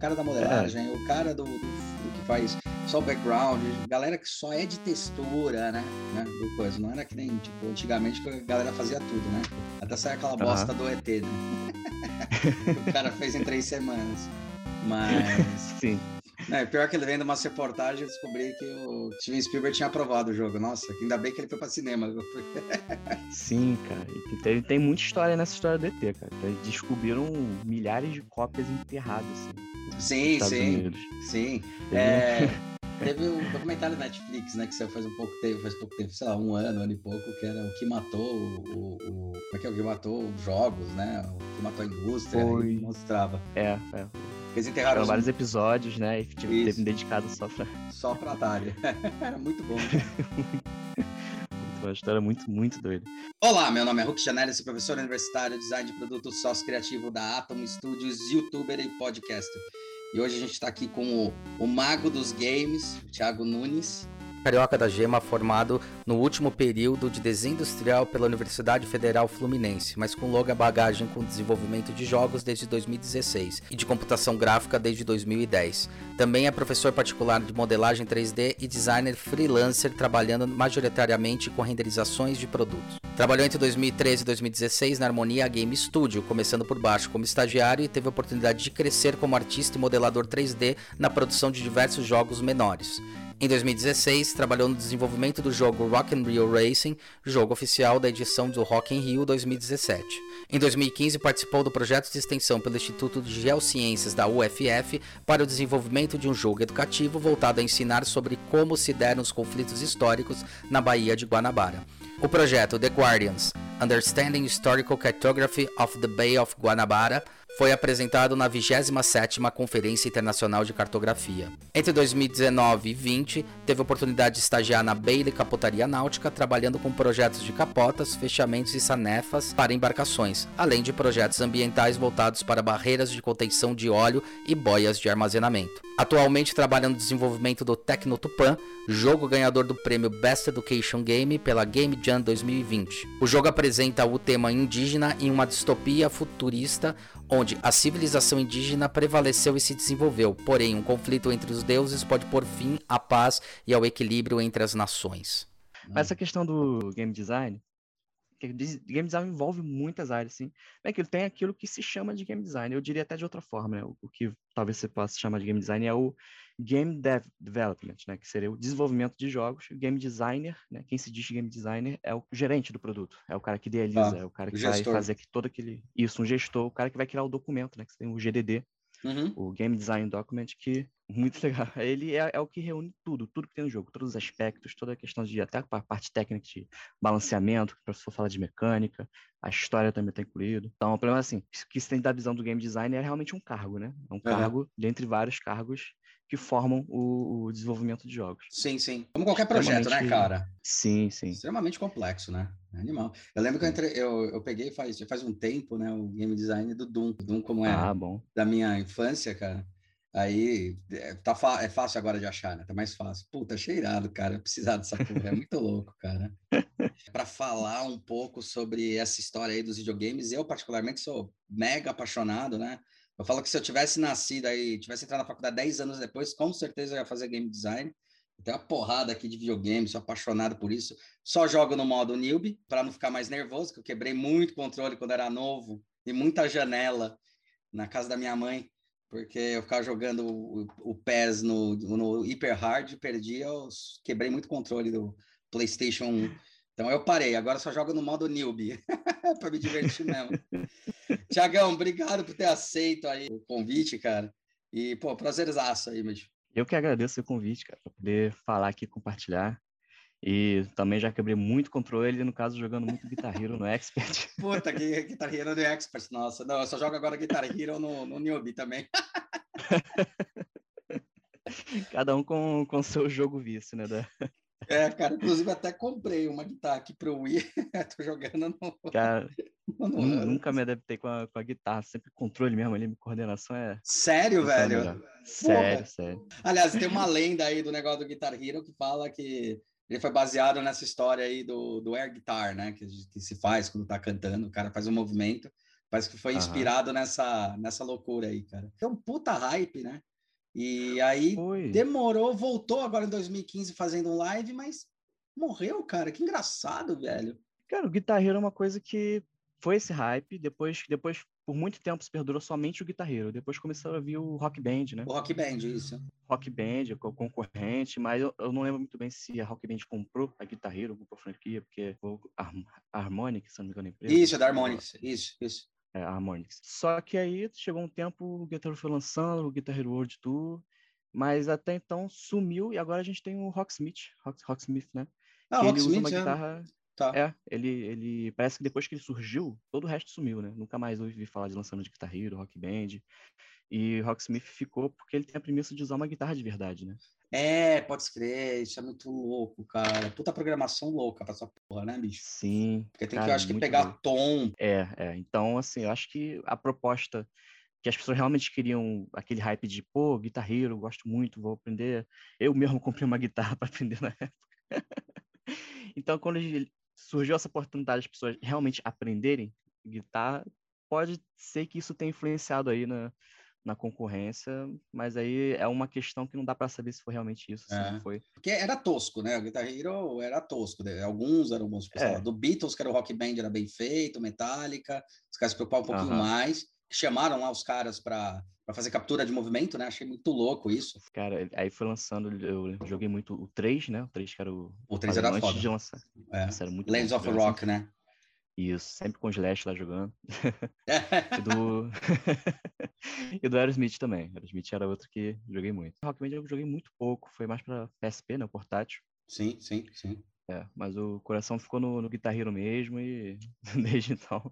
cara da modelagem, é. o cara do, do, do, que faz só o background, galera que só é de textura, né? né? Do coisa. Não era que nem, tipo, antigamente que a galera fazia tudo, né? Até sair aquela bosta uhum. do ET, né? o cara fez em três semanas. Mas. Sim. É, pior que ele vendo umas reportagens, eu descobri que o Steven Spielberg tinha aprovado o jogo. Nossa, ainda bem que ele foi pra cinema. Sim, cara. E tem, tem muita história nessa história do ET, cara. Eles descobriram milhares de cópias enterradas, assim. Sim, sim. Unidos. Sim. É, teve um documentário da Netflix, né, que saiu faz um pouco tempo, faz pouco tempo, sei lá, um ano, ano e pouco, que era o que matou o, o, como é que é o que matou os jogos, né? O que matou a indústria, Foi... mostrava. É, é. Eles enterraram os... vários episódios, né? E tipo, teve dedicado só pra. Só pra Atari. Era muito bom. uma história muito, muito doida. Olá, meu nome é Hulk Janelli, sou professor universitário, design de produto sócio criativo da Atom Studios, youtuber e podcaster. E hoje a gente está aqui com o, o mago dos games, Thiago Nunes. Carioca da Gema, formado no último período de desenho industrial pela Universidade Federal Fluminense, mas com longa bagagem com desenvolvimento de jogos desde 2016 e de computação gráfica desde 2010. Também é professor particular de modelagem 3D e designer freelancer, trabalhando majoritariamente com renderizações de produtos. Trabalhou entre 2013 e 2016 na Harmonia Game Studio, começando por baixo como estagiário e teve a oportunidade de crescer como artista e modelador 3D na produção de diversos jogos menores. Em 2016, trabalhou no desenvolvimento do jogo Rock and Rio Racing, jogo oficial da edição do Rock in Rio 2017. Em 2015, participou do projeto de extensão pelo Instituto de Geociências da UFF para o desenvolvimento de um jogo educativo voltado a ensinar sobre como se deram os conflitos históricos na Baía de Guanabara. O projeto The Guardians Understanding Historical Cartography of the Bay of Guanabara foi apresentado na 27ª Conferência Internacional de Cartografia. Entre 2019 e 20, teve a oportunidade de estagiar na Bailey Capotaria Náutica, trabalhando com projetos de capotas, fechamentos e sanefas para embarcações, além de projetos ambientais voltados para barreiras de contenção de óleo e boias de armazenamento. Atualmente trabalha no desenvolvimento do Tecno Tupan, jogo ganhador do prêmio Best Education Game pela Game Jam 2020. O jogo apresenta o tema indígena em uma distopia futurista onde a civilização indígena prevaleceu e se desenvolveu, porém um conflito entre os deuses pode pôr fim à paz e ao equilíbrio entre as nações. Mas essa questão do game design, game design envolve muitas áreas, sim. É que tem aquilo que se chama de game design. Eu diria até de outra forma, né? O que talvez você possa chamar de game design é o game dev development, né? Que seria o desenvolvimento de jogos. O game designer, né? Quem se diz game designer é o gerente do produto, é o cara que idealiza, ah, é o cara que vai fazer todo aquele isso, um gestor, o cara que vai criar o documento, né? Que tem o GDD, uhum. o game design document que muito legal. Ele é, é, o que reúne tudo, tudo que tem no jogo, todos os aspectos, toda a questão de até a parte técnica de balanceamento, que o professor fala de mecânica, a história também está incluído. Então, o problema é assim, que se tem da visão do game design é realmente um cargo, né? É um cargo dentre vários cargos que formam o, o, desenvolvimento de jogos. Sim, sim. Como qualquer projeto, né, cara? Sim, sim. Extremamente complexo, né? É animal. Eu lembro que eu, entrei, eu, eu peguei faz, faz um tempo, né, o game design do Doom. Doom como é ah, da minha infância, cara. Aí é, tá é fácil agora de achar, né? Tá mais fácil. Puta, cheirado, cara. Precisar dessa porra. É muito louco, cara. Para falar um pouco sobre essa história aí dos videogames, eu particularmente sou mega apaixonado, né? Eu falo que se eu tivesse nascido aí, tivesse entrado na faculdade 10 anos depois, com certeza eu ia fazer game design. Tem uma porrada aqui de videogame, sou apaixonado por isso. Só jogo no modo newbie, para não ficar mais nervoso, que eu quebrei muito controle quando era novo e muita janela na casa da minha mãe porque eu ficava jogando o, o PES no, no Hyper Hard, perdi, eu quebrei muito controle do PlayStation 1. Então eu parei, agora só jogo no modo newbie, para me divertir mesmo. Tiagão, obrigado por ter aceito aí o convite, cara. E, pô, prazerzaço aí, mesmo. Eu que agradeço o convite, cara, para poder falar aqui, compartilhar. E também já quebrei muito controle, no caso, jogando muito Guitar Hero no Expert. Puta, que Guitar Hero no Expert, nossa. Não, eu só jogo agora Guitar Hero no, no Newbie também. Cada um com o seu jogo vício, né? Da... É, cara, inclusive até comprei uma guitarra aqui pro Wii, tô jogando no... Cara, no, nunca me adaptei com a, com a guitarra, sempre controle mesmo ali, coordenação é... Sério, velho? Sério, Porra. sério. Aliás, tem uma lenda aí do negócio do Guitar Hero que fala que ele foi baseado nessa história aí do, do air guitar, né? Que, que se faz quando tá cantando, o cara faz um movimento Parece que foi inspirado nessa, nessa loucura aí, cara. Foi um puta hype, né? E aí demorou, voltou agora em 2015 fazendo um live, mas morreu, cara. Que engraçado, velho. Cara, o Guitar Hero é uma coisa que foi esse hype, depois, depois por muito tempo se perdurou somente o Guitar Hero, depois começou a vir o Rock Band, né? O Rock Band, isso. Rock Band, co- concorrente, mas eu, eu não lembro muito bem se a Rock Band comprou a Guitar Hero, comprou a franquia, porque o Har- Harmonix, se não me engano, a empresa. Isso, é da Harmonix. Isso, isso. É, Harmonix. Só que aí chegou um tempo, o Guitar foi lançando, o Guitar Hero World Tour, mas até então sumiu e agora a gente tem o Rocksmith, Rock, Rocksmith, né? Ah, que ele Rocksmith, usa uma é. guitarra. Tá. É, ele, ele parece que depois que ele surgiu, todo o resto sumiu, né? Nunca mais ouvi falar de lançamento de Guitar Hero, Rock Band. E Rocksmith ficou porque ele tem a premissa de usar uma guitarra de verdade, né? É, pode escrever, isso é muito louco, cara. Puta programação louca pra essa porra, né, bicho? Sim. Porque tem que, cara, eu acho que, pegar doido. tom. É, é. Então, assim, eu acho que a proposta que as pessoas realmente queriam aquele hype de, pô, Guitar Hero, gosto muito, vou aprender. Eu mesmo comprei uma guitarra para aprender na época. então, quando surgiu essa oportunidade das pessoas realmente aprenderem guitarra, pode ser que isso tenha influenciado aí na, na concorrência, mas aí é uma questão que não dá para saber se foi realmente isso, se É. não foi. Porque era tosco, né? O Guitar Hero era tosco. né? Alguns eram bons. sei É. Do Beatles, que era o Rock Band, era bem feito, Metallica. Os caras se preocupavam um pouquinho mais. Chamaram lá os caras para fazer captura de movimento, né? Achei muito louco isso. Cara, aí foi lançando, eu joguei muito o 3, né? O 3 que era o. O 3 padrão era antes foda. de lançar. É. Era muito Lands bom, of Rock, né? sempre- Isso, sempre com o Slash lá jogando. Do. e do Aerosmith também. Aerosmith era outro que joguei muito. Rock Band eu joguei muito pouco, foi mais pra PSP, né? o Portátil. sim, sim, sim. É, mas o coração ficou no, no Guitar Hero mesmo e desde então.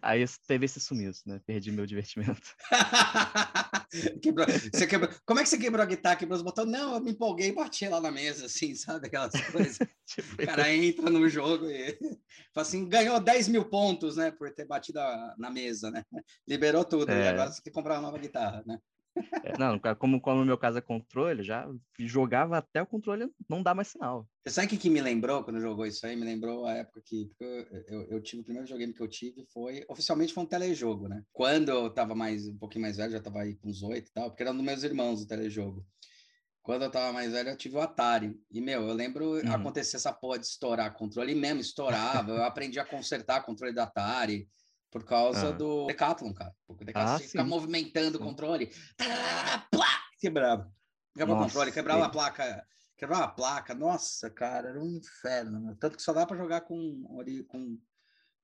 Aí teve esse sumiço, né? Perdi meu divertimento. Quebrou- você quebrou- Como é que você quebrou a guitarra? Quebrou os botões? Não, eu me empolguei e bati lá na mesa, assim, sabe? Aquelas coisas. Tipo, O cara entra no jogo e fala assim, ganhou 10 mil pontos, né? Por ter batido a- na mesa, né? Liberou tudo. E É. agora você tem que comprar uma nova guitarra, né? É, não, como, como no meu caso é controle, já jogava até o controle não dá mais sinal. Sabe o que, que me lembrou quando jogou isso aí? Me lembrou a época que eu, eu, eu tive o primeiro videogame que eu tive foi oficialmente foi um telejogo, né? Quando eu tava mais um pouquinho mais velho, já tava aí com uns oito e tal, porque era um dos meus irmãos o telejogo. Quando eu tava mais velho, eu tive o Atari. E, meu, eu lembro Uhum. acontecer essa porra de estourar controle, e mesmo estourava. eu aprendi a consertar controle do Atari por causa Ah. do Decathlon, cara. Porque o Decathlon Ah, que ficar sim. movimentando o controle. Plá, Quebrava. Quebrava o controle, quebrava a placa quebrava a placa, nossa, cara, era um inferno, meu. tanto que só dá para jogar com, com,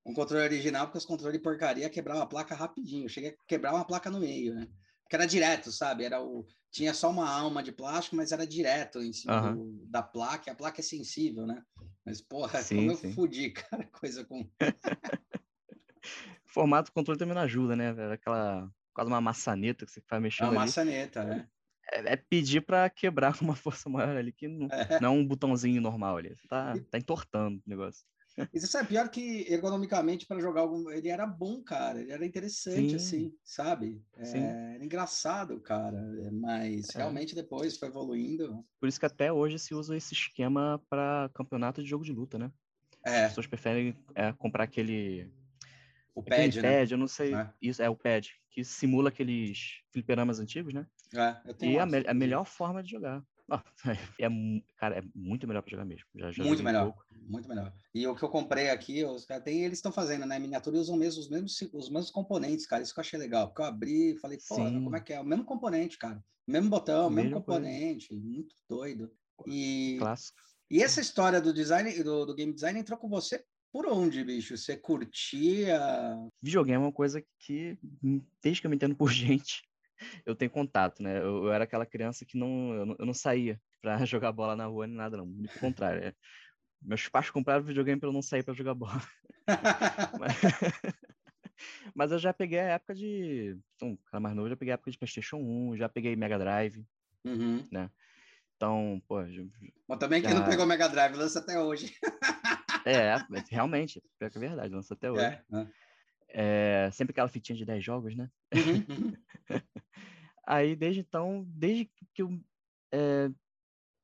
com controle original, porque os controles porcaria quebrava a placa rapidinho, eu cheguei a quebrar uma placa no meio, né? Porque era direto, sabe? Era o, tinha só uma alma de plástico, mas era direto em cima Aham. do- da placa, a placa é sensível, né? Mas, porra, Sim, como eu sim. fudi, cara, coisa com... Formato do controle também não ajuda, né? Aquela quase uma maçaneta que você vai É mexendo uma ali. maçaneta, né? É, é pedir para quebrar com uma força maior ali, que não, É. não é um botãozinho normal ali. Você tá, tá entortando o negócio. E você sabe, pior que ergonomicamente para jogar algum, ele era bom, cara, ele era interessante, Sim. assim, sabe? É, Sim. era engraçado, cara, é, mas É. realmente depois foi evoluindo. Por isso que até hoje se usa esse esquema para campeonato de jogo de luta, né? As É, pessoas preferem é, comprar aquele, o aquele pad, né? pad, eu não sei. É. Isso é o pad, que simula aqueles fliperamas antigos, né? É, eu tenho E um a, me- a melhor forma de jogar. Ah, é, cara, é muito melhor para jogar mesmo. Já, já Muito um melhor, pouco. muito melhor. E o que eu comprei aqui, os caras têm, eles estão fazendo, né? Miniatura e usam mesmo os mesmos, os mesmos componentes, cara. Isso que eu achei legal. Porque eu abri e falei, pô, Sim. como é que é? O mesmo componente, cara. Mesmo botão, mesmo Mesma coisa. componente. Muito doido. E, Clássico. e essa história do design, do, do game design entrou com você por onde, bicho? Você curtia? Videogame é uma coisa que, desde que eu me entendo por gente, eu tenho contato, né? Eu, eu era aquela criança que não, eu não, eu não saía pra jogar bola na rua nem nada, não. Muito contrário. é. Meus pais compraram videogame pra eu não sair pra jogar bola. Mas, mas eu já peguei a época de. Um cara mais novo, eu já peguei a época de PlayStation 1, já peguei Mega Drive. Uhum. Então, pô, já- Mas também quem não pegou Mega Drive lança até hoje. É, realmente, pior que é verdade, lança até hoje. É. né? É, sempre aquela fitinha de 10 jogos, né? Uhum, uhum. Aí, desde então, desde que eu, é,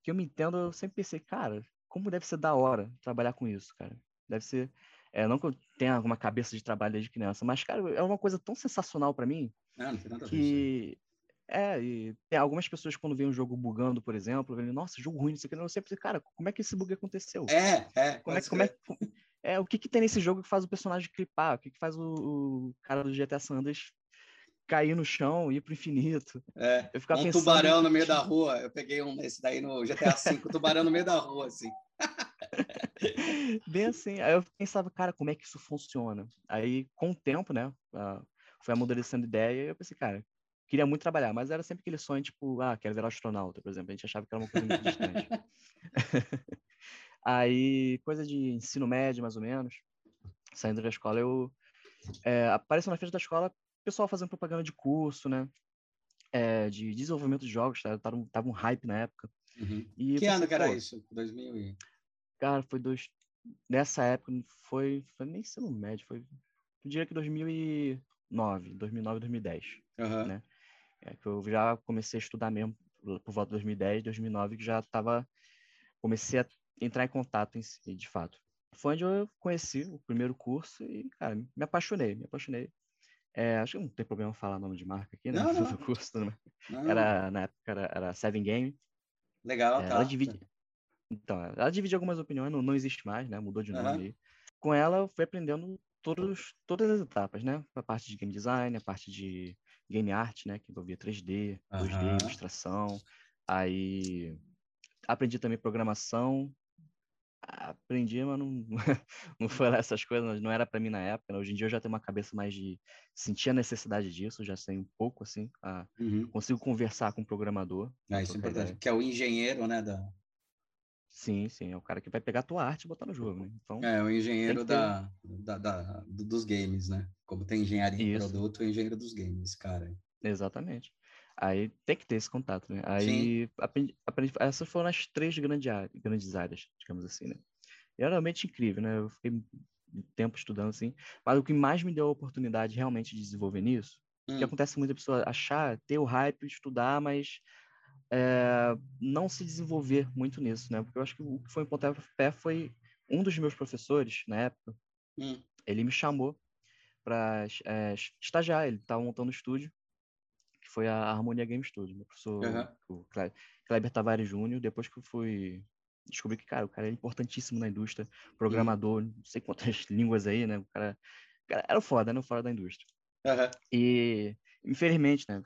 que eu me entendo, eu sempre pensei, cara, como deve ser da hora trabalhar com isso, cara. Deve ser. É, não que eu tenha alguma cabeça de trabalho desde criança, mas, cara, é uma coisa tão sensacional para mim. Não, não tem nada a ver. que. É, e tem algumas pessoas quando veem um jogo bugando, por exemplo, vêm, nossa, jogo ruim, não sei o que, eu sempre cara, como é que esse bug aconteceu? É, é. Como é, como é, é, o que que tem nesse jogo que faz o personagem clipar? O que que faz o, o cara do GTA San Andreas cair no chão e ir pro infinito? É, Eu ficava um pensando tubarão no meio da rua. Eu peguei um esse daí no GTA V, um tubarão no meio da rua, assim. Bem assim. Aí eu pensava, cara, como é que isso funciona? Aí, com o tempo, né, ah, foi amadurecendo ideia e eu pensei, cara, queria muito trabalhar, mas era sempre aquele sonho, tipo, ah, quero virar astronauta, por exemplo. A gente achava que era uma coisa muito distante. Aí, coisa de ensino médio, mais ou menos, saindo da escola, eu é, apareceu na frente da escola pessoal fazendo propaganda de curso, né? é, de desenvolvimento de jogos, tá? tava, um- tava um hype na época. Uhum. Que pensei, ano que era isso? 2000 e... Cara, foi dois. Nessa época, foi, foi nem ensino médio, foi. Eu diria que 2009, 2009, 2010. Aham. né? É que eu já comecei a estudar mesmo por volta de 2010, 2009, que já estava. Comecei a entrar em contato em si, de fato. Foi onde eu conheci o primeiro curso e, cara, me apaixonei, me apaixonei. É, acho que não tem problema falar nome de marca aqui, né? Não, não. Do curso, né? Não, Era, na época era, era Seven Game. Legal, É, tá. ela divide. Então, ela divide algumas opiniões, não, não existe mais, né? Mudou de nome aí. Com ela, eu fui aprendendo todos, todas as etapas, né? A parte de game design, a parte de game art, né? Que envolvia 3D, 2D, Aham. ilustração. Aí aprendi também programação. Aprendi, mas não, não foi lá essas coisas, não era para mim na época. né? Hoje em dia eu já tenho uma cabeça mais de sentir a necessidade disso, já sei um pouco assim, a- Uhum. consigo conversar com o programador. É, isso é importante. ideia. Que é o engenheiro, né? Da... Sim, sim, é o cara que vai pegar a tua arte e botar no jogo, né? Então, É, o engenheiro que ter- da, da, da- do- dos games, né? Como tem engenharia em Isso. produto, é engenheiro dos games, cara. exatamente. Aí tem que ter esse contato, né? Aí aprendi, aprendi- essas foram as três grandes, áreas, grandes áreas, digamos assim, né? E era realmente incrível, né? Eu fiquei tempo estudando assim, mas o que mais me deu a oportunidade realmente de desenvolver nisso, que Hum, acontece muito a pessoa achar, ter o hype, estudar, mas é, não se desenvolver muito nisso, né? Porque eu acho que o que foi um pontapé foi um dos meus professores, na época, hum, ele me chamou para estagiar, ele estava montando um estúdio, que foi a Harmonia Game Studio, meu professor Aham. o Cle- Kleber Tavares Júnior, depois que eu fui descobri que, cara, o cara é importantíssimo na indústria, programador, não sei quantas línguas aí, né? O cara, o cara era o foda, né? Fora da indústria. aham. E, infelizmente, né?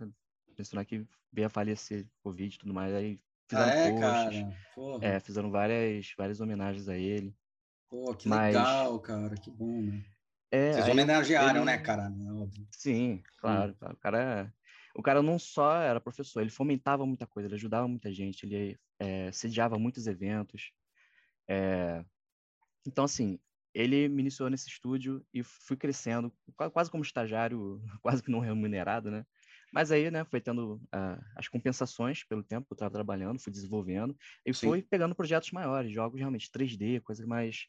Pensando que veio a falecer, Covid e tudo mais, aí Ah, fizeram é, posts, é, fizeram várias, várias homenagens a ele. Pô, que mas- legal, cara. Que bom, né? É, Vocês homenagearam, ele- né, cara? É. Sim, claro. claro. O cara, o cara não só era professor, ele fomentava muita coisa, ele ajudava muita gente, ele eh, sediava muitos eventos. eh, então, assim, ele me iniciou nesse estúdio e fui crescendo, qua- quase como estagiário, quase que não remunerado, né? Mas aí, né, foi tendo ah, as compensações pelo tempo que eu estava trabalhando, fui desenvolvendo e Sim. fui pegando projetos maiores, jogos realmente 3D, coisa mais.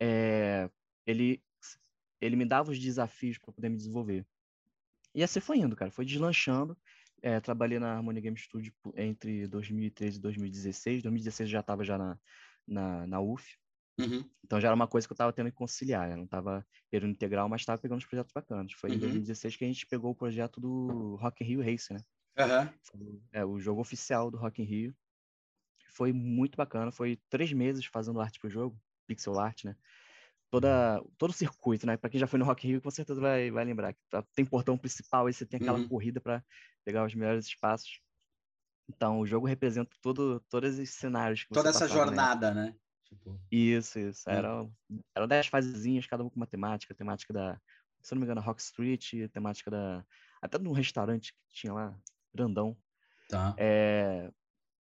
eh, ele, ele me dava os desafios para poder me desenvolver. E assim foi indo, cara. Foi deslanchando. É, trabalhei na Harmonia Game Studio entre 2013 e 2016. 2016 eu já estava já na, na, na UF. Uhum. Então já era uma coisa que eu estava tendo que conciliar. né? Não estava período integral, mas estava pegando os projetos bacanas. Foi em Uhum. 2016 que a gente pegou o projeto do Rock in Rio Race, né? Foi, é, o jogo oficial do Rock in Rio. Foi muito bacana. Foi três meses fazendo arte pro jogo, pixel art, né? Toda, todo o circuito, né? Para quem já foi no Rock in Rio, com certeza vai, vai lembrar que tá- tem portão principal, aí você tem aquela Uhum. corrida para pegar os melhores espaços. Então, o jogo representa todo, todos os cenários que Toda essa passava jornada, né? Tipo, Isso, isso. É. Eram, eram dez fasezinhas, cada uma com uma temática. Temática da, se não me engano, Rock Street, temática da. Até de um restaurante que tinha lá, grandão. tá. É,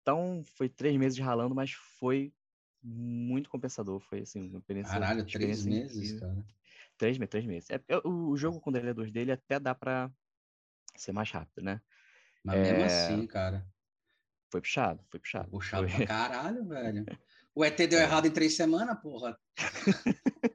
então, foi três meses ralando, mas foi muito compensador. Foi, assim, uma experiência. Caralho, três experiência meses, incrível. cara. Três meses, três meses. É, o, o jogo, quando ele é 2 dele, até dá pra ser mais rápido, né? Mas mesmo É, assim, cara. Foi puxado, foi puxado. Puxado Foi- pra caralho, velho. O ET deu É. errado em três semanas, porra.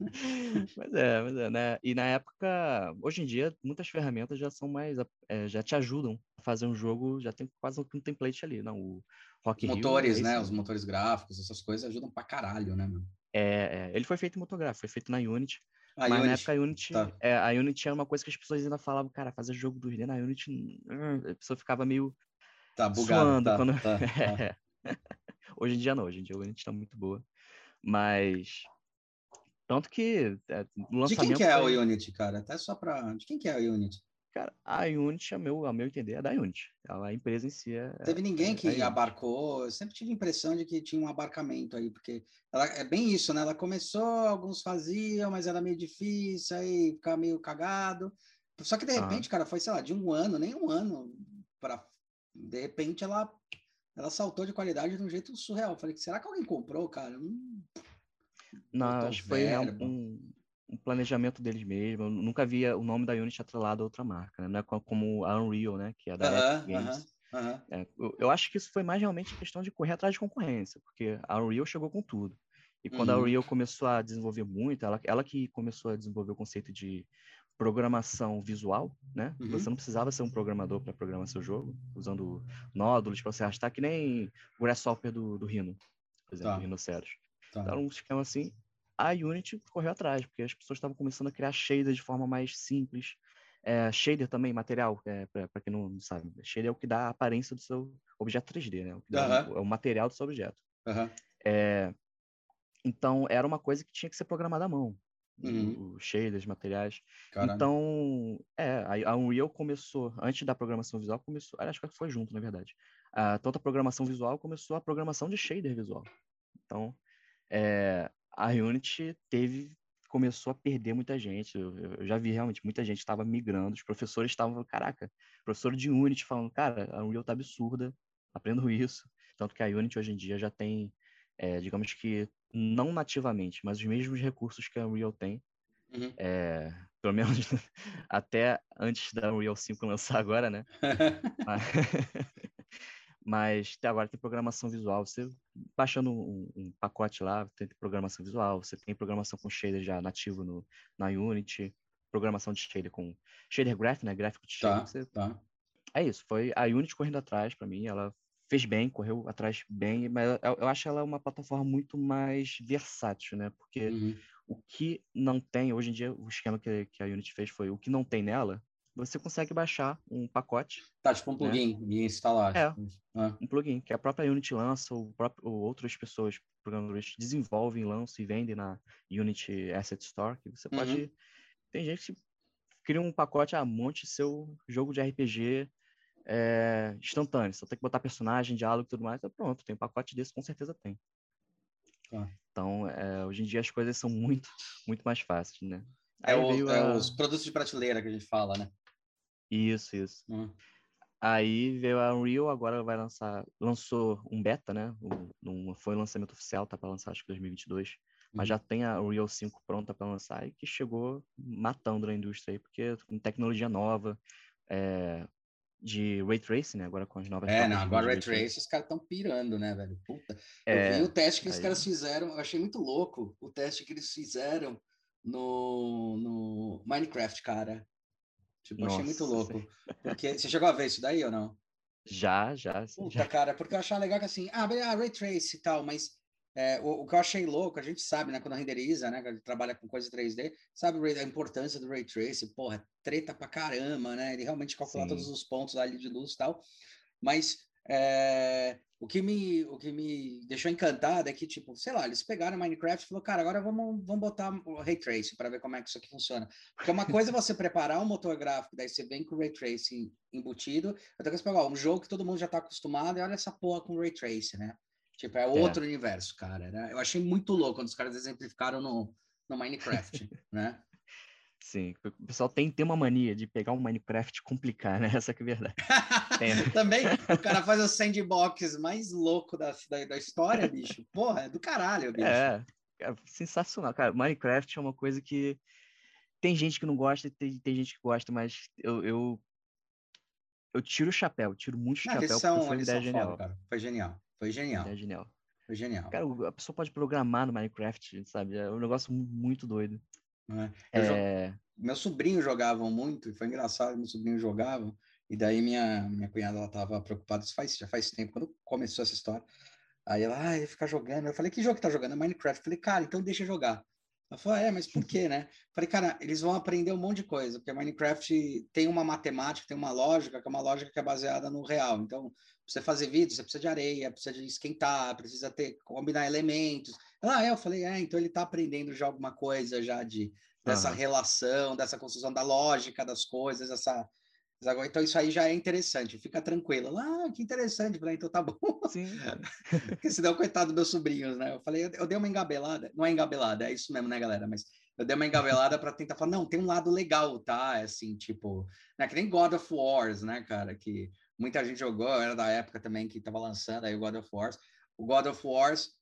Mas é, mas é, né? E na época, hoje em dia, muitas ferramentas já são mais, eh, já te ajudam a fazer um jogo, já tem quase um template ali, não? O Rock Rio motores, é né? isso, Os motores gráficos, essas coisas ajudam pra caralho, né, mano? É, É, ele foi feito em motográfico, foi feito na Unity. A mas na Unity, época a Unity, tá. é, a Unity era uma coisa que as pessoas ainda falavam, cara, fazer jogo 2D na Unity, hum, a pessoa ficava meio Tá bugado. suando Tá, quando. tá, tá. É. Hoje em dia não, hoje em dia a Unity tá muito boa. Mas. Tanto que é, o De quem lançamento. que é o Unity, cara? Até só pra. De quem que é o Unity? Cara, a Unity, a meu, a meu entender, é da Unity. A empresa em si é. Teve ninguém é que Unity. abarcou. Eu sempre tive a impressão de que tinha um abarcamento aí, porque ela, é bem isso, né? Ela começou, alguns faziam, mas era meio difícil, aí ficava meio cagado. Só que de repente, cara, foi, sei lá, de um ano, nem um ano, para de repente ela ela saltou de qualidade de um jeito surreal. Eu Falei, será que alguém comprou, cara? Hum, Não, acho que foi um, um planejamento deles mesmo. Eu nunca via o nome da Unity atrelado a outra marca, né? Não é co- como a Unreal, né? Que é da Aham, Epic Games. aham. É, eu, eu acho que isso foi mais realmente questão de correr atrás de concorrência, porque a Unreal chegou com tudo. E quando a Uhum. Unreal começou a desenvolver muito, ela, ela que começou a desenvolver o conceito de programação visual, né? Uhum. Você não precisava ser um programador para programar seu jogo, usando nódulos para você arrastar, que nem o Grasshopper do, do Rhino, por exemplo, Tá. do Rhinoceros. Tá. Então, um esquema assim, a Unity correu atrás, porque as pessoas estavam começando a criar shaders de forma mais simples. É, shader também, material, é, para quem não sabe. Shader é o que dá a aparência do seu objeto 3D, né? O é o material do seu objeto. É, então, era uma coisa que tinha que ser programada à mão. Uhum. Os shaders, materiais. Caralho. Então, é, a, a Unreal começou, antes da programação visual, começou, acho que foi junto, na verdade. Ah, tanto a programação visual começou a programação de shader visual. Então, é, a Unity teve, começou a perder muita gente. Eu, eu- já vi realmente, muita gente estava migrando, os professores estavam, caraca, professor de Unity falando, cara, a Unreal tá absurda, aprendo isso. Tanto que a Unity hoje em dia já tem, é, digamos que, não nativamente, mas os mesmos recursos que a Unreal tem. Uhum. É, pelo menos até antes da Unreal 5 lançar agora, né? Mas, mas agora tem programação visual. Você baixando um, um pacote lá, tem programação visual, você tem programação com shader já nativo no, na Unity, programação de shader com shader graph, né? Gráfico de shader. Tá, Você- tá. é isso, foi a Unity correndo atrás para mim, ela fez bem, correu atrás bem, mas eu, eu acho ela uma plataforma muito mais versátil, né? Porque Uhum. o que não tem, hoje em dia, o esquema que, que a Unity fez foi o que não tem nela, você consegue baixar um pacote, Tá, tipo um plugin e instalar. É. tipo. Ah, um plugin, que a própria Unity lança, ou, próprio, ou outras pessoas, programadores, desenvolvem, lançam e vendem na Unity Asset Store, que você Uhum. pode... Tem gente que cria um pacote, ah, monte seu jogo de RPG é, instantâneo, só tem que botar personagem, diálogo e tudo mais, então pronto, tem um pacote desse, com certeza tem. Tá. Então, é, hoje em dia as coisas são muito, muito mais fáceis, né? É, o- é a- os produtos de prateleira que a gente fala, né? Isso, isso. Hum. Aí veio a Unreal, agora vai lançar, lançou um beta, né? O- Não foi lançamento oficial, tá para lançar acho que 2022, mas Uhum. já tem a Unreal 5 pronta para lançar e que chegou matando a indústria aí, porque com tecnologia nova, é, de Ray Tracing, né? Agora com as novas É, não, agora Ray Trace, os caras estão pirando, né, velho? Puta. É, eu vi o teste que os aí- caras fizeram, eu achei muito louco o teste que eles fizeram no, no Minecraft, cara. Tipo, eu achei muito Nossa, louco. Porque você chegou a ver isso daí ou não? Já, já, sim, Puta, já. cara, porque eu achava legal que assim, ah, beleza, Ray Trace e tal, mas é, o, o que eu achei louco, a gente sabe, né, quando renderiza, né, quando trabalha com coisa 3D, sabe a importância do Ray Trace, porra, treta pra caramba, né, ele realmente calcula todos Sim. os pontos ali de luz e tal, mas é, o, que me, o que me deixou encantado é que, tipo, sei lá, eles pegaram Minecraft e falaram, cara, agora vamos, vamos botar o Ray Trace para ver como é que isso aqui funciona. Porque uma coisa é você preparar um motor gráfico, daí você vem com o Ray Tracing embutido, outra coisa é pegar um jogo que todo mundo já tá acostumado e olha essa porra com Ray Tracing, né? Tipo, é outro universo, cara, né? Eu achei muito louco quando os caras exemplificaram no, no Minecraft, né? Sim, o pessoal tem, tem uma mania de pegar um Minecraft e complicar, né? Essa que é a verdade. Tem, né? Também, o cara faz o sandbox mais louco da, da, da história, bicho. Porra, é do caralho, bicho. É, é sensacional. Cara, Minecraft é uma coisa que tem gente que não gosta e tem, tem gente que gosta, mas eu, eu, eu tiro o chapéu, tiro muito o Não, chapéu, são, foi uma ideia genial. foda, cara. Foi genial. Foi genial. Ideia genial. Foi genial. Cara, a pessoa pode programar no Minecraft, sabe? É um negócio mu- muito doido. Né? Eu jo- É, Meus sobrinhos jogavam muito, e foi engraçado, meus sobrinhos jogavam, e daí minha, minha cunhada ela estava preocupada, isso faz, já faz tempo, quando começou essa história, Aí ela, ah, ia ficar jogando. Eu falei, que jogo que tá jogando? É Minecraft. Eu falei, cara, então deixa jogar. Ela falou, é, mas por quê, né? Falei, cara, eles vão aprender um monte de coisa, porque Minecraft tem uma matemática, tem uma lógica, que é uma lógica que é baseada no real. Então, você fazer vídeo, você precisa de areia, precisa de esquentar, precisa ter, combinar elementos. Ah, é, eu falei, é, então ele tá aprendendo já alguma coisa já de, dessa uhum. relação, dessa construção da lógica das coisas, essa então isso aí já é interessante, fica tranquilo. Ah, que interessante, falei, então tá bom. Sim. Porque senão, coitado dos meus sobrinhos, né? Eu falei, eu, eu, dei uma engabelada, não é engabelada, é isso mesmo, né, galera? Mas eu dei uma engabelada para tentar falar, não, tem um lado legal, tá? É assim, tipo, né, que nem God of Wars, né, cara? Que muita gente jogou, era da época também que tava lançando aí o God of Wars. O God of Wars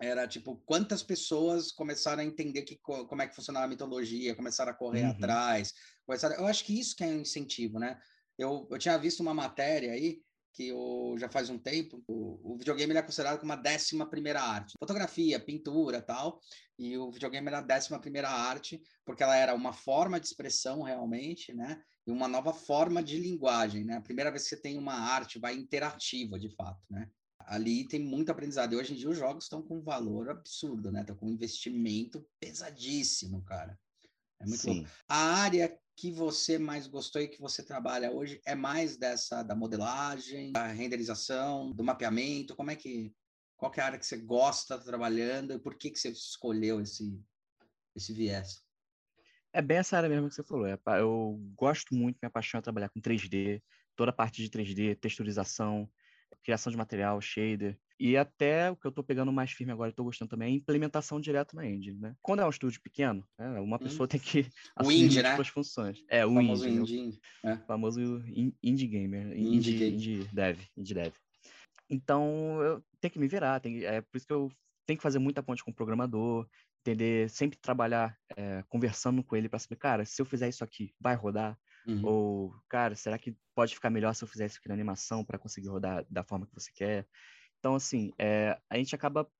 era tipo quantas pessoas começaram a entender que, como é que funcionava a mitologia, começaram a correr uhum. atrás, começaram, eu acho que isso que é um incentivo, né? Eu, eu tinha visto uma matéria aí que eu, já faz um tempo, o, o videogame é considerado como a décima primeira arte. Fotografia, pintura tal, e o videogame era a décima primeira arte, porque ela era uma forma de expressão realmente, né? E uma nova forma de linguagem, né? A primeira vez que você tem uma arte vai interativa, de fato, né? Ali tem muito aprendizado. E hoje em dia os jogos estão com um valor absurdo, né? Estão com um investimento pesadíssimo, cara. É muito Sim. louco. A área que você mais gostou e que você trabalha hoje é mais dessa da modelagem, da renderização, do mapeamento? Como é que qual que é a área que você gosta trabalhando e por que que você escolheu esse esse viés? É bem essa área mesmo que você falou. É eu gosto muito, me apaixono a trabalhar com 3D, toda a parte de 3D, texturização, criação de material, shader. E até o que eu estou pegando mais firme agora e estou gostando também é implementação direto na engine, né? Quando é um estúdio pequeno, né, uma hum. pessoa hum. tem que o assumir indie, né? funções. É, o, famoso indie. indie é. O famoso indie gamer, indie, indie, indie dev, indie dev. Então, eu tenho que me virar, tem, é por isso que eu tenho que fazer muita ponte com o programador, entender, sempre trabalhar é, conversando com ele para saber, cara, se eu fizer isso aqui, vai rodar? Uhum. Ou, cara, será que pode ficar melhor se eu fizer isso aqui na animação para conseguir rodar da forma que você quer? Então, assim, é, a gente acaba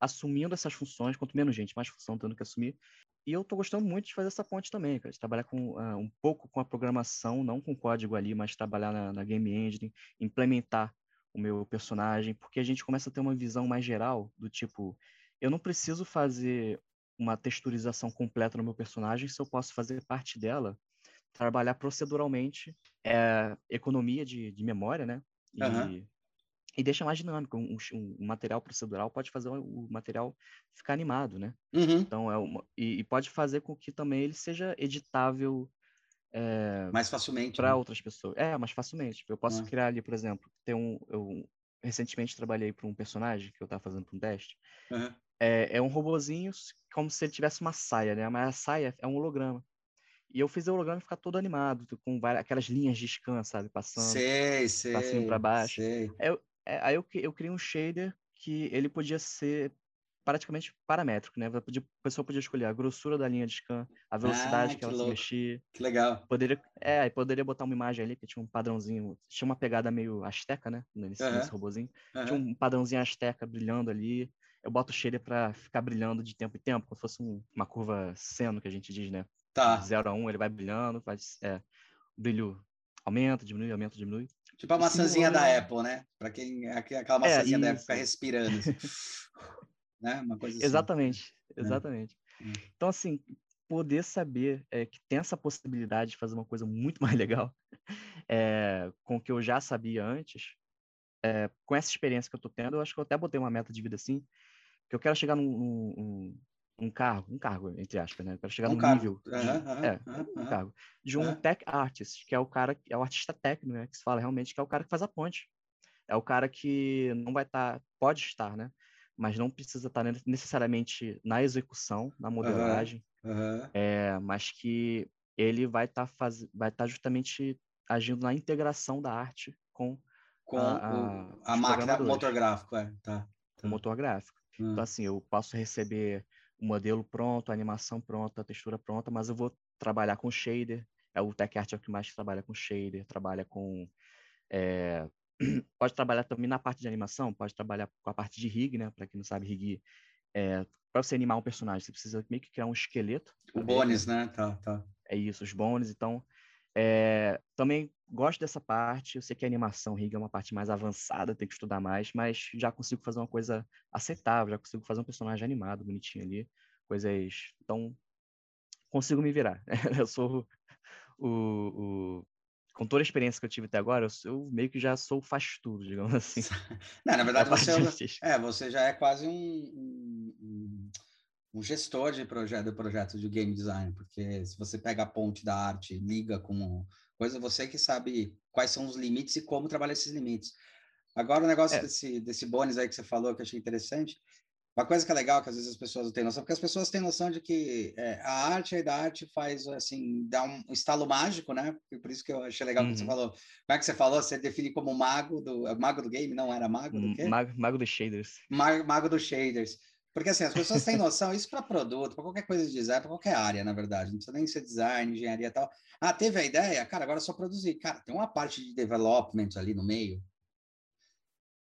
assumindo essas funções, quanto menos gente, mais função tendo que assumir. E eu estou gostando muito de fazer essa ponte também, cara, de trabalhar com, uh, um pouco com a programação, não com código ali, mas trabalhar na, na game engine, implementar o meu personagem, porque a gente começa a ter uma visão mais geral do tipo, eu não preciso fazer uma texturização completa no meu personagem se eu posso fazer parte dela trabalhar proceduralmente, é, economia de, de memória, né? E, uhum. e deixa mais dinâmico. Um, um, material procedural pode fazer o, material ficar animado, né? Uhum. Então, é uma, e, e, pode fazer com que também ele seja editável é, mais facilmente para né? outras pessoas. É, mais facilmente. Eu posso uhum. criar ali, por exemplo, ter um, eu recentemente trabalhei para um personagem que eu estava fazendo um teste. É, é um robozinho como se ele tivesse uma saia, né? Mas a saia é um holograma. E eu fiz o holograma ficar todo animado, com várias, aquelas linhas de scan, sabe? Passando. Sei, sei. Passinho para baixo. Sei. Aí, eu, é, aí eu, eu criei um shader que ele podia ser praticamente paramétrico, né? A pessoa podia escolher a grossura da linha de scan, a velocidade ah, que, que, ela louco. se mexia. Que legal. Poderia, é, poderia botar uma imagem ali que tinha um padrãozinho, tinha uma pegada meio asteca, né? Nesse, uhum. nesse robozinho. Uhum. Tinha um padrãozinho asteca brilhando ali. Eu boto o shader para ficar brilhando de tempo em tempo, como se fosse um, uma curva seno que a gente diz, né? Tá. 0 a 1, um, ele vai brilhando, faz, é, o brilho aumenta, diminui, aumenta, diminui. Tipo a maçãzinha da Apple, né? Para quem aquela é, maçãzinha é, da Apple ficar respirando. Assim. né? Uma coisa assim. Exatamente, é. exatamente. É. Então, assim, poder saber é, que tem essa possibilidade de fazer uma coisa muito mais legal é, com o que eu já sabia antes, é, com essa experiência que eu estou tendo, eu acho que eu até botei uma meta de vida assim, que eu quero chegar num, num, um cargo, um cargo, entre aspas, né? Para chegar um no cargo. nível. De, uhum, é, uhum, um cargo. De um tech artist, que é o cara, é o artista técnico, né? Que se fala realmente que é o cara que faz a ponte. É o cara que não vai estar, tá, pode estar, né? Mas não precisa estar tá necessariamente na execução, na modelagem, é, mas que ele vai estar tá faz... vai estar tá justamente agindo na integração da arte com, com a, a, a máquina, o motor gráfico, é, tá. tá. O motor gráfico. Então, assim, eu posso receber o modelo pronto, a animação pronta, a textura pronta, mas eu vou trabalhar com shader. É o TechArt é o que mais trabalha com shader, trabalha com é, pode trabalhar também na parte de animação, pode trabalhar com a parte de rig, né? Para quem não sabe, rig é, para você animar um personagem, você precisa meio que criar um esqueleto. O bones, né? Tá, tá. É isso, os bones. Então, é, também gosto dessa parte, eu sei que a animação rig é uma parte mais avançada, tem que estudar mais, mas já consigo fazer uma coisa aceitável, já consigo fazer um personagem animado, bonitinho ali, coisas... Então, consigo me virar. eu sou o, o, com toda a experiência que eu tive até agora, eu, eu meio que já sou faz tudo, digamos assim. Não, na verdade, você, é, é, você já é quase um, um, um gestor de projeto, de projeto de game design, porque se você pega a ponte da arte, liga com coisa, você que sabe quais são os limites e como trabalhar esses limites. Agora, o negócio é. desse, desse bônus aí que você falou, que eu achei interessante, uma coisa que é legal, que às vezes as pessoas não têm noção, porque as pessoas têm noção de que é, a arte aí da arte faz, assim, dá um estalo mágico, né? Por isso que eu achei legal uhum. que você falou. Como é que você falou? Você define como mago do... É mago do game? Não, era mago do quê? Mago, mago dos shaders. Mago, mago dos shaders. Porque, assim, as pessoas têm noção, isso para produto, para qualquer coisa de design, para qualquer área, na verdade. Não precisa nem ser design, engenharia e tal. Ah, teve a ideia? Cara, agora é só produzir. Cara, tem uma parte de development ali no meio,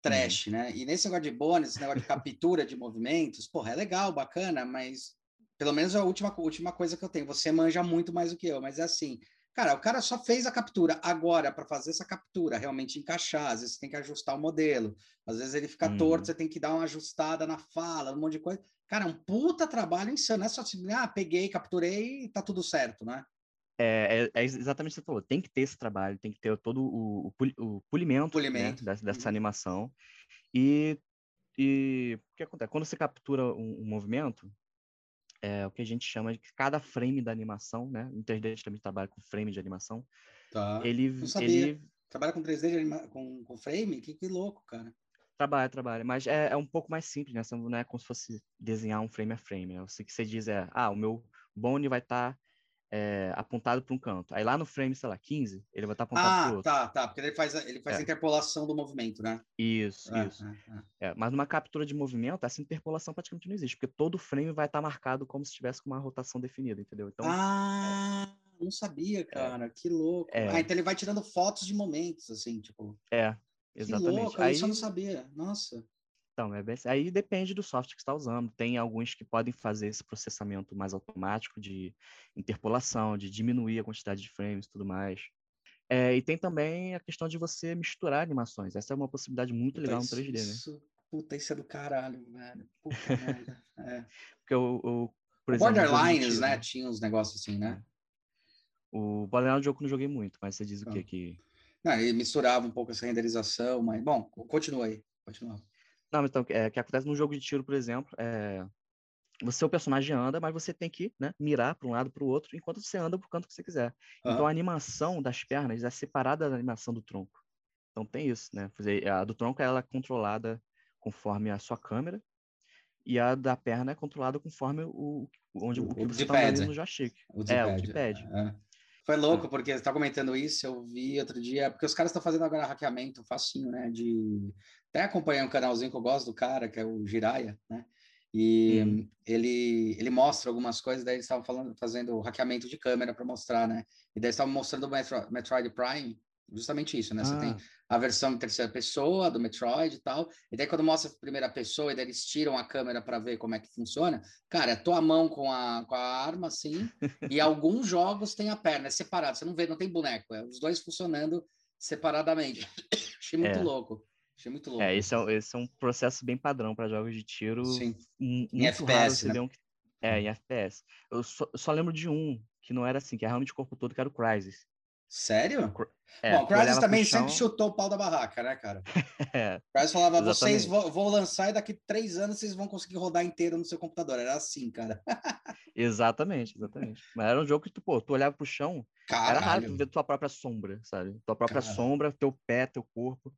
trash, né? E nesse negócio de bônus, esse negócio de captura de movimentos, porra, é legal, bacana, mas pelo menos é a última, última coisa que eu tenho. Você manja muito mais do que eu, mas é assim, cara, o cara só fez a captura. Agora, para fazer essa captura realmente encaixar, às vezes você tem que ajustar o modelo, às vezes ele fica torto, uhum. você tem que dar uma ajustada na fala, um monte de coisa. Cara, é um puta trabalho insano, não é só assim, ah, peguei, capturei e tá tudo certo, né? É, é, é, exatamente o que você falou. Tem que ter esse trabalho, tem que ter todo o, o, o polimento, polimento. Né, dessa, dessa, uhum. animação. E, e o que acontece? Quando você captura um, um, movimento, é o que a gente chama de cada frame da animação, né? No 3D a gente também trabalha com frame de animação. Tá. Ele, Não sabia. Ele... Trabalha com 3D de anima... com, com frame? Que, que louco, cara. Trabalha, trabalha. Mas é, é um pouco mais simples, né? Não é como se fosse desenhar um frame a frame. Né? O que você diz é, ah, o meu bone vai estar tá é, apontado para um canto. Aí lá no frame, sei lá, 15, ele vai estar apontado ah, para o outro. Ah, tá, tá, porque ele faz, a, ele faz é. a interpolação do movimento, né? Isso, é, isso. É, é. é, mas numa captura de movimento, essa interpolação praticamente não existe, porque todo frame vai estar marcado como se tivesse com uma rotação definida, entendeu? Então, ah, não sabia, cara, que louco. Ah, então ele vai tirando fotos de momentos, assim, tipo... É, exatamente. Que louco, Aí... eu não sabia, nossa. Então, é bem... aí depende do software que está usando. Tem alguns que podem fazer esse processamento mais automático de interpolação, de diminuir a quantidade de frames e tudo mais. É, e tem também a questão de você misturar animações. Essa é uma possibilidade muito legal no 3D, isso, né? Puta, isso é do caralho, velho. Puta merda. É. Porque o, o, por o exemplo, Borderlines, né? Tinha uns negócios assim, né? É. O Borderlands é um jogo que eu não joguei muito, mas você diz o que aqui? Não, ele misturava um pouco essa renderização, mas... Bom, continua aí. Continua. Não, então, é, que acontece num jogo de tiro, por exemplo, é, você, o personagem anda, mas você tem que né, mirar para um lado para o outro enquanto você anda para o canto que você quiser. Uhum. Então, a animação das pernas é separada da animação do tronco. Então, tem isso, né? A do tronco, ela é controlada conforme a sua câmera e a da perna é controlada conforme o, onde, o, o que você está no joystick. O é, o D-pad. É. Foi louco, porque você está comentando isso, eu vi outro dia, porque os caras estão fazendo agora hackeamento facinho, né? De até acompanhei um canalzinho que eu gosto do cara, que é o Jiraya, né? E hum. ele, ele mostra algumas coisas, daí eles estavam falando, fazendo hackeamento de câmera para mostrar, né? E daí estavam mostrando o Metro, Metroid Prime, justamente isso, né? Ah. Você tem ah. a versão em terceira pessoa do Metroid e tal, e daí quando mostra a primeira pessoa, e daí eles tiram a câmera para ver como é que funciona, cara, é tua mão com a, com a arma, assim, e alguns jogos tem a perna, é separado, você não vê, não tem boneco, é os dois funcionando separadamente. Achei muito é. louco. Achei muito louco. É, esse é, esse é um processo bem padrão para jogos de tiro. Sim. Um, em FPS, né? Um... É, em FPS. Eu só, eu só, lembro de um que não era assim, que é realmente o corpo todo, que era o Crysis. Sério? É, Bom, o Crysis também sempre chutou o pau da barraca, né, cara? é, o Crysis falava, exatamente. vocês vão, lançar e daqui três anos vocês vão conseguir rodar inteiro no seu computador. Era assim, cara. exatamente, exatamente. Mas era um jogo que tu, pô, tu olhava pro chão, Caralho. era raro tu ver tua própria sombra, sabe? Tua própria Caralho. sombra, teu pé, teu corpo.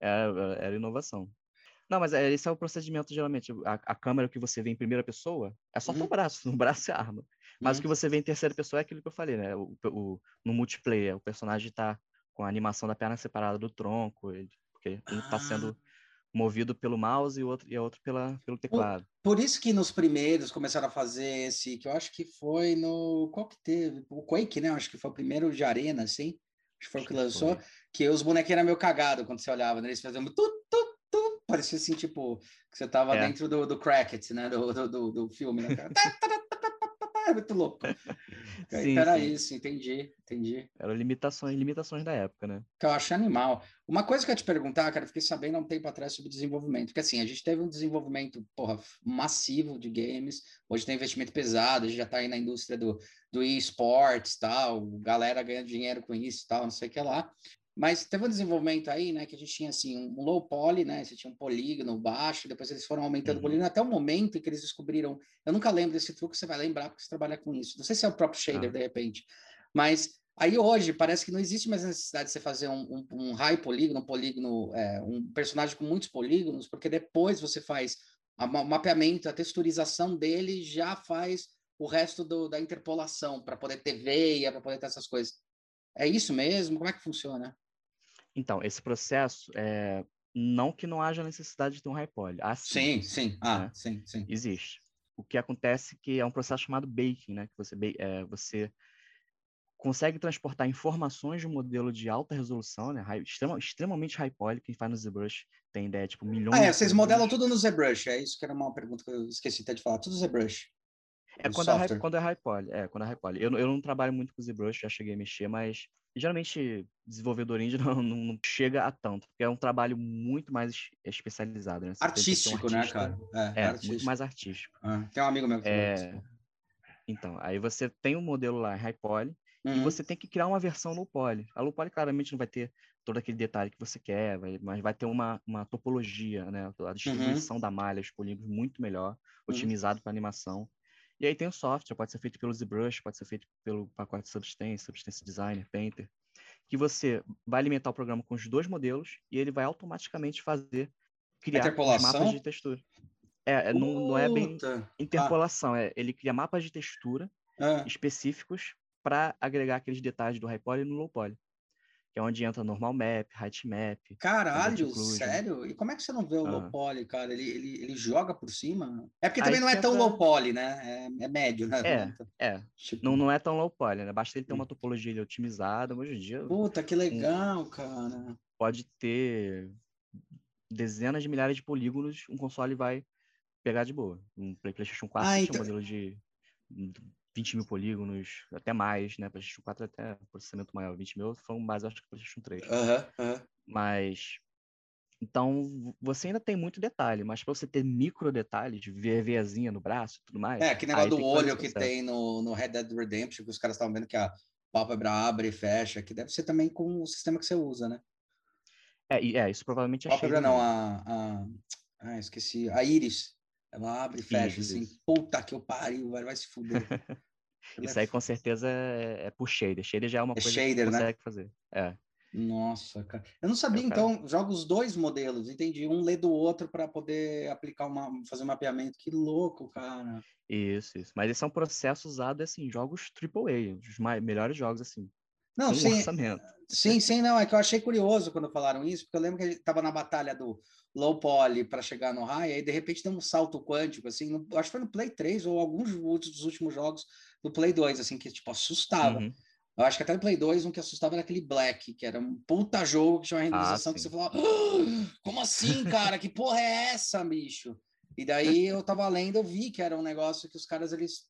Era, era inovação. Não, mas é, esse é o procedimento, geralmente. A, a, câmera que você vê em primeira pessoa é só uhum. teu braço, no braço é arma. Mas uhum. o que você vê em terceira pessoa é aquilo que eu falei, né? O, o, no multiplayer, o personagem está com a animação da perna separada do tronco, ele, porque um está sendo ah. movido pelo mouse e o outro, e outro pela, pelo teclado. Por, por, isso que nos primeiros começaram a fazer esse, que eu acho que foi no. Qual que teve? O Quake, né? Acho que foi o primeiro de arena, assim. Acho que foi o que lançou. Que os bonequinhos eram meio cagados quando você olhava, né? Eles faziam tu, tu, tu, parecia assim, tipo, que você tava é. dentro do, do Cracket, né? Do, do, do, do filme, né? É muito louco. sim, era sim. isso, entendi, entendi. Eram limitações, limitações da época, né? Que eu acho animal. Uma coisa que eu ia te perguntar, cara, fiquei sabendo há um tempo atrás sobre desenvolvimento, porque assim, a gente teve um desenvolvimento, porra, massivo de games, hoje tem investimento pesado, a gente já tá aí na indústria do, do esportes, tal, galera ganhando dinheiro com isso, tal, não sei o que lá. Mas teve um desenvolvimento aí, né, que a gente tinha assim um low poly, né, você tinha um polígono baixo, depois eles foram aumentando uhum. o polígono até o momento em que eles descobriram, eu nunca lembro desse truque, você vai lembrar porque você trabalha com isso. Não sei se é o próprio shader ah. de repente, mas aí hoje parece que não existe mais necessidade de você fazer um, um, um high polígono, um polígono, é, um personagem com muitos polígonos, porque depois você faz o mapeamento, a texturização dele já faz o resto do, da interpolação para poder ter veia, para poder ter essas coisas. É isso mesmo? Como é que funciona? Então, esse processo, é, não que não haja necessidade de ter um high poly. Ah, sim, sim. Ah, né? sim, sim. Existe. O que acontece é que é um processo chamado baking, né? Que você, é, você consegue transportar informações de um modelo de alta resolução, né? High, extrema, extremamente high poly. Quem faz no ZBrush tem ideia, tipo, milhões... Ah, é, vocês modelam tudo no ZBrush. É isso que era uma pergunta que eu esqueci até de falar. Tudo ZBrush. É quando, é high, quando é high poly. É, quando é high poly. Eu, eu não trabalho muito com ZBrush, já cheguei a mexer, mas geralmente desenvolvedor indie não, não, não, chega a tanto, porque é um trabalho muito mais especializado, né? Você artístico, um né, cara? É, é artístico. muito mais artístico. Ah, tem um amigo meu que é... Então, aí você tem um modelo lá high poly uhum. e você tem que criar uma versão low poly. A low poly claramente não vai ter todo aquele detalhe que você quer, vai, mas vai ter uma, uma topologia, né? A distribuição uhum. da malha, os polígonos muito melhor, uhum. otimizado uhum. para animação. E aí tem o software, pode ser feito pelo ZBrush, pode ser feito pelo pacote Substance, Substance Designer, Painter, que você vai alimentar o programa com os dois modelos e ele vai automaticamente fazer criar mapas de textura. É, não, não, é bem interpolação, ah. é ele cria mapas de textura ah. específicos para agregar aqueles detalhes do high poly no low poly que é onde entra normal map, height map. Caralho, sério? E como é que você não vê o ah. low poly, cara? Ele, ele, ele joga por cima? É porque também Aí não é tão low poly, né? É, é médio, né? É, é. Tipo... Não, não é tão low poly, né? Basta ele ter uma hum. topologia otimizada. Hoje em dia... Puta, que legal, um... cara. Pode ter dezenas de milhares de polígonos, um console vai pegar de boa. Um PlayStation 4 ah, então... um modelo de 20 mil polígonos, até mais, né? PlayStation 4 até processamento maior, 20 mil foi mais, acho que PlayStation 3. Uhum, uhum. Mas. Então, você ainda tem muito detalhe, mas para você ter micro detalhes, de ver veiazinha no braço e tudo mais. É, que negócio do olho que tem no, no Red Dead Redemption, que os caras estavam vendo que a pálpebra abre e fecha, que deve ser também com o sistema que você usa, né? É, é isso provavelmente é Pálpebra não, a, a. Ah, esqueci. A íris. Ela abre e fecha, isso, assim. Isso. Puta que eu pariu, vai, vai se fuder. Isso aí com certeza é, é por shader. Shader já é uma é coisa shader, que você né? consegue fazer. É. Nossa, cara. Eu não sabia, é, então, joga os dois modelos, entendi. Um lê do outro para poder aplicar uma, fazer um mapeamento. Que louco, cara. Isso, isso. Mas esse é um processo usado, assim, jogos AAA, os mais, melhores jogos, assim. Não, sim. Orçamento. Sim, sim, não. É que eu achei curioso quando falaram isso, porque eu lembro que estava na batalha do low poly para chegar no high, aí de repente deu um salto quântico, assim, no, acho que foi no Play 3 ou alguns dos últimos jogos do Play 2, assim, que tipo assustava. Uhum. Eu acho que até no Play 2, um que assustava era aquele Black, que era um puta jogo que tinha uma ah, renderização ah, que você falava, ah, como assim, cara? que porra é essa, bicho? E daí eu tava lendo, eu vi que era um negócio que os caras, eles...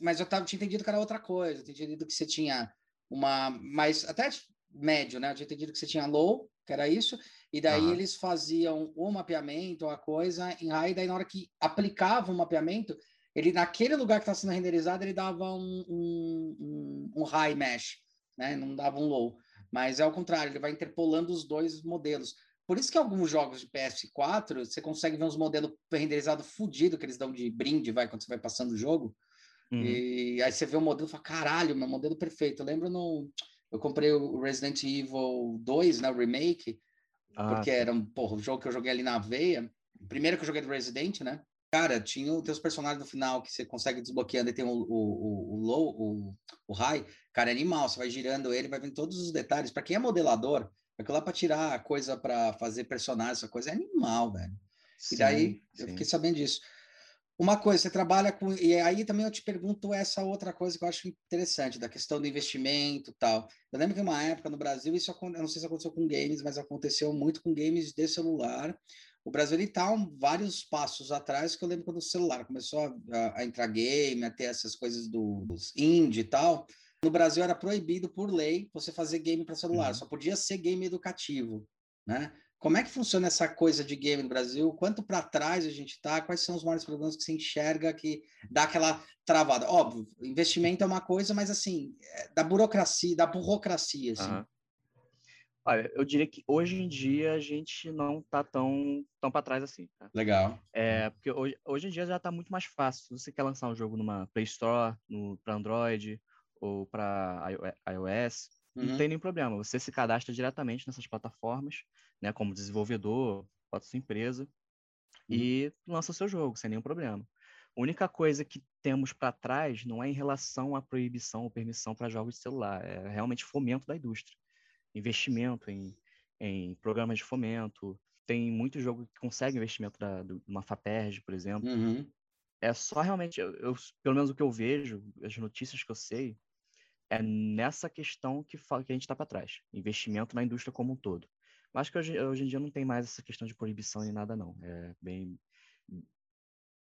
Mas eu tava, tinha entendido que era outra coisa, eu tinha entendido que você tinha uma... Mas até médio, né? Eu tinha entendido que você tinha low, que era isso, e daí uhum. eles faziam o mapeamento, a coisa em high, e daí na hora que aplicava o mapeamento, ele naquele lugar que está sendo renderizado, ele dava um, um, um, um, high mesh, né? Não dava um low. Mas é o contrário, ele vai interpolando os dois modelos. Por isso que alguns jogos de PS4 você consegue ver uns modelos renderizados fudido que eles dão de brinde, vai, quando você vai passando o jogo. Uhum. E aí você vê o modelo e fala, caralho, meu modelo perfeito. Eu lembro no. Eu comprei o Resident Evil 2, né? O remake, ah, porque era um porra, o jogo que eu joguei ali na veia. Primeiro que eu joguei do Resident, né? Cara, tinha os personagens no final que você consegue desbloqueando e tem o, o, o, o low, o, o high. Cara, é animal. Você vai girando ele, vai vendo todos os detalhes. Para quem é modelador, aquilo lá para tirar coisa para fazer personagem, essa coisa é animal, velho. Sim, e daí sim. eu fiquei sabendo disso. Uma coisa, você trabalha com. E aí também eu te pergunto essa outra coisa que eu acho interessante, da questão do investimento tal. Eu lembro que uma época no Brasil, isso eu não sei se aconteceu com games, mas aconteceu muito com games de celular. o Brasil está vários passos atrás, que eu lembro quando o celular começou a, a, entrar game, a ter essas coisas do, dos indie e tal. No Brasil era proibido por lei você fazer game para celular, uhum. só podia ser game educativo, né? Como é que funciona essa coisa de game no Brasil? Quanto para trás a gente está? Quais são os maiores problemas que se enxerga que dá aquela travada? Óbvio, investimento é uma coisa, mas assim, é da burocracia, da burocracia, assim. Uhum. Olha, eu diria que hoje em dia a gente não está tão, tão para trás assim. Tá? Legal. É, porque hoje, hoje em dia já está muito mais fácil. Se você quer lançar um jogo numa Play Store, para Android ou para iOS, uhum. não tem nenhum problema. Você se cadastra diretamente nessas plataformas né, como desenvolvedor, bota sua empresa uhum. e lança seu jogo sem nenhum problema. A única coisa que temos para trás não é em relação à proibição ou permissão para jogos de celular, é realmente fomento da indústria, investimento em, em programas de fomento. Tem muito jogo que consegue investimento da, de uma FAPERJ, por exemplo. Uhum. É só realmente, eu, eu, pelo menos o que eu vejo, as notícias que eu sei, é nessa questão que, que a gente está para trás. Investimento na indústria como um todo. Mas que hoje, hoje em dia não tem mais essa questão de proibição nem nada, não. É bem.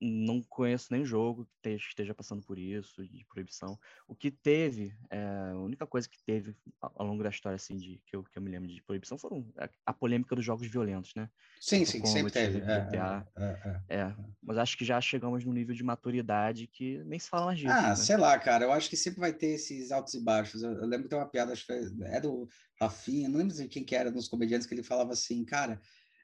Não conheço nem jogo que esteja passando por isso, de proibição. O que teve, é, a única coisa que teve ao longo da história, assim, de, que, eu, que eu me lembro de proibição, foram a, a polêmica dos jogos violentos, né? Sim, sim, sempre teve. É, é, é, é, mas acho que já chegamos num nível de maturidade que nem se fala mais disso. Ah, né? sei lá, cara. Eu acho que sempre vai ter esses altos e baixos. Eu, eu lembro que tem uma piada, acho que é do Rafinha, não lembro quem que era, nos comediantes, que ele falava assim, cara,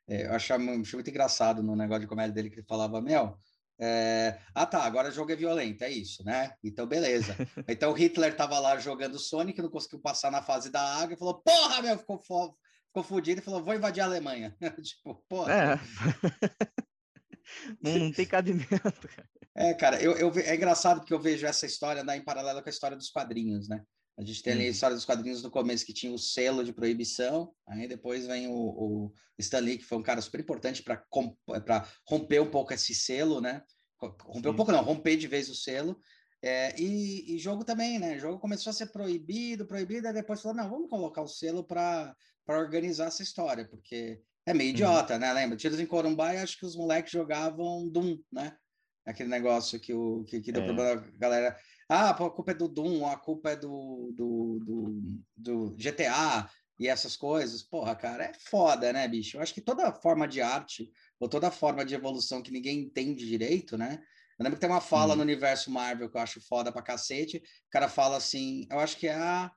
é, eu achava, achava, muito engraçado no negócio de comédia dele, que ele falava, Mel, é, ah tá, agora o jogo é violento, é isso, né? Então, beleza. Então Hitler tava lá jogando Sonic, não conseguiu passar na fase da água e falou, porra, meu, ficou, fo ficou fudido e falou, vou invadir a Alemanha. tipo, porra. É. não, não tem cabimento, cara. É, cara, eu, eu, é engraçado porque eu vejo essa história andar em paralelo com a história dos quadrinhos, né? A gente tem ali a uhum. história dos quadrinhos no começo que tinha o selo de proibição, aí depois vem o, o Stan Lee, que foi um cara super importante para romper um pouco esse selo, né? Romper Sim. um pouco, não, romper de vez o selo. É, e, e, jogo também, né? O jogo começou a ser proibido, proibido, e depois falou: não, vamos colocar o selo para organizar essa história, porque é meio uhum. idiota, uhum. né? Lembra? Tiros em Corumbá, acho que os moleques jogavam Doom, né? Aquele negócio que, o, que, que deu é. problema a galera. Ah, a culpa é do Doom, a culpa é do, do, do, do, GTA e essas coisas. Porra, cara, é foda, né, bicho? Eu acho que toda forma de arte, ou toda forma de evolução que ninguém entende direito, né? Eu lembro que tem uma fala hum. no universo Marvel que eu acho foda pra cacete. O cara fala assim, eu acho que é a.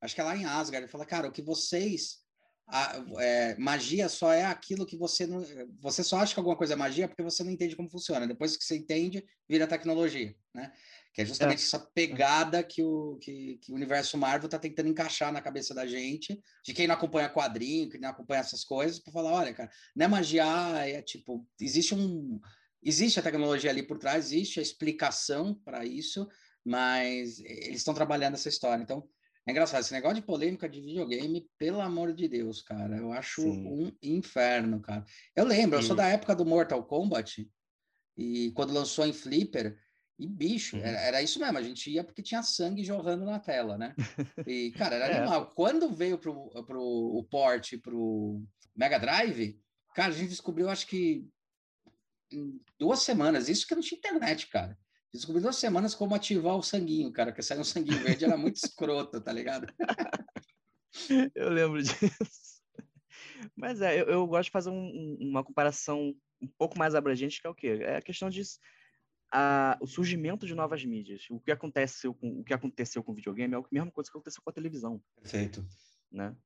Acho que é lá em Asgard. Ele fala, cara, o que vocês a, é, magia só é aquilo que você não. Você só acha que alguma coisa é magia porque você não entende como funciona. Depois que você entende, vira tecnologia, né? Que é justamente é. essa pegada que o, que, que o universo Marvel está tentando encaixar na cabeça da gente, de quem não acompanha quadrinho, que não acompanha essas coisas, para falar, olha, cara, não é magia, é tipo, existe um. Existe a tecnologia ali por trás, existe a explicação para isso, mas eles estão trabalhando essa história. Então, é engraçado, esse negócio de polêmica de videogame, pelo amor de Deus, cara, eu acho Sim. um inferno, cara. Eu lembro, Sim. eu sou da época do Mortal Kombat, e quando lançou em Flipper, e bicho, era, era, isso mesmo, a gente ia porque tinha sangue jorrando na tela, né? E, cara, era é. animal. Quando veio pro, pro o port pro Mega Drive, cara, a gente descobriu, acho que em duas semanas, isso que não tinha internet, cara. Descobri duas semanas como ativar o sanguinho, cara, que saiu um sanguinho verde, era muito escroto, tá ligado? eu lembro disso. Mas é, eu, eu gosto de fazer um, uma comparação um pouco mais abrangente, que é o quê? É a questão de a, o surgimento de novas mídias. O que aconteceu com o que aconteceu com o videogame é a mesma coisa que aconteceu com a televisão. Perfeito. Né?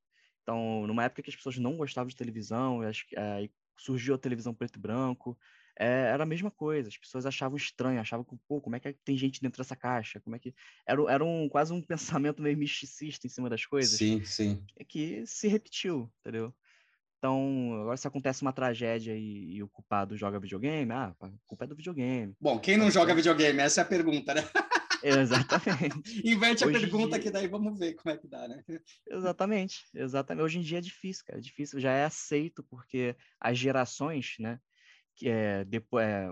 Então, numa época que as pessoas não gostavam de televisão, acho que é, surgiu a televisão preto e branco, é, era a mesma coisa. As pessoas achavam estranho, achavam que, pô, como é que tem gente dentro dessa caixa? Como é que. Era, era um, quase um pensamento meio misticista em cima das coisas. Sim, sim. Que se repetiu, entendeu? Então, agora se acontece uma tragédia e, e, o culpado joga videogame, ah, a culpa é do videogame. Bom, quem não joga videogame? Essa é a pergunta, né? Exatamente. Inverte Hoje a pergunta dia... que daí vamos ver como é que dá, né? Exatamente, exatamente. Hoje em dia é difícil, cara, é difícil, já é aceito porque as gerações, né, que é, depois, é,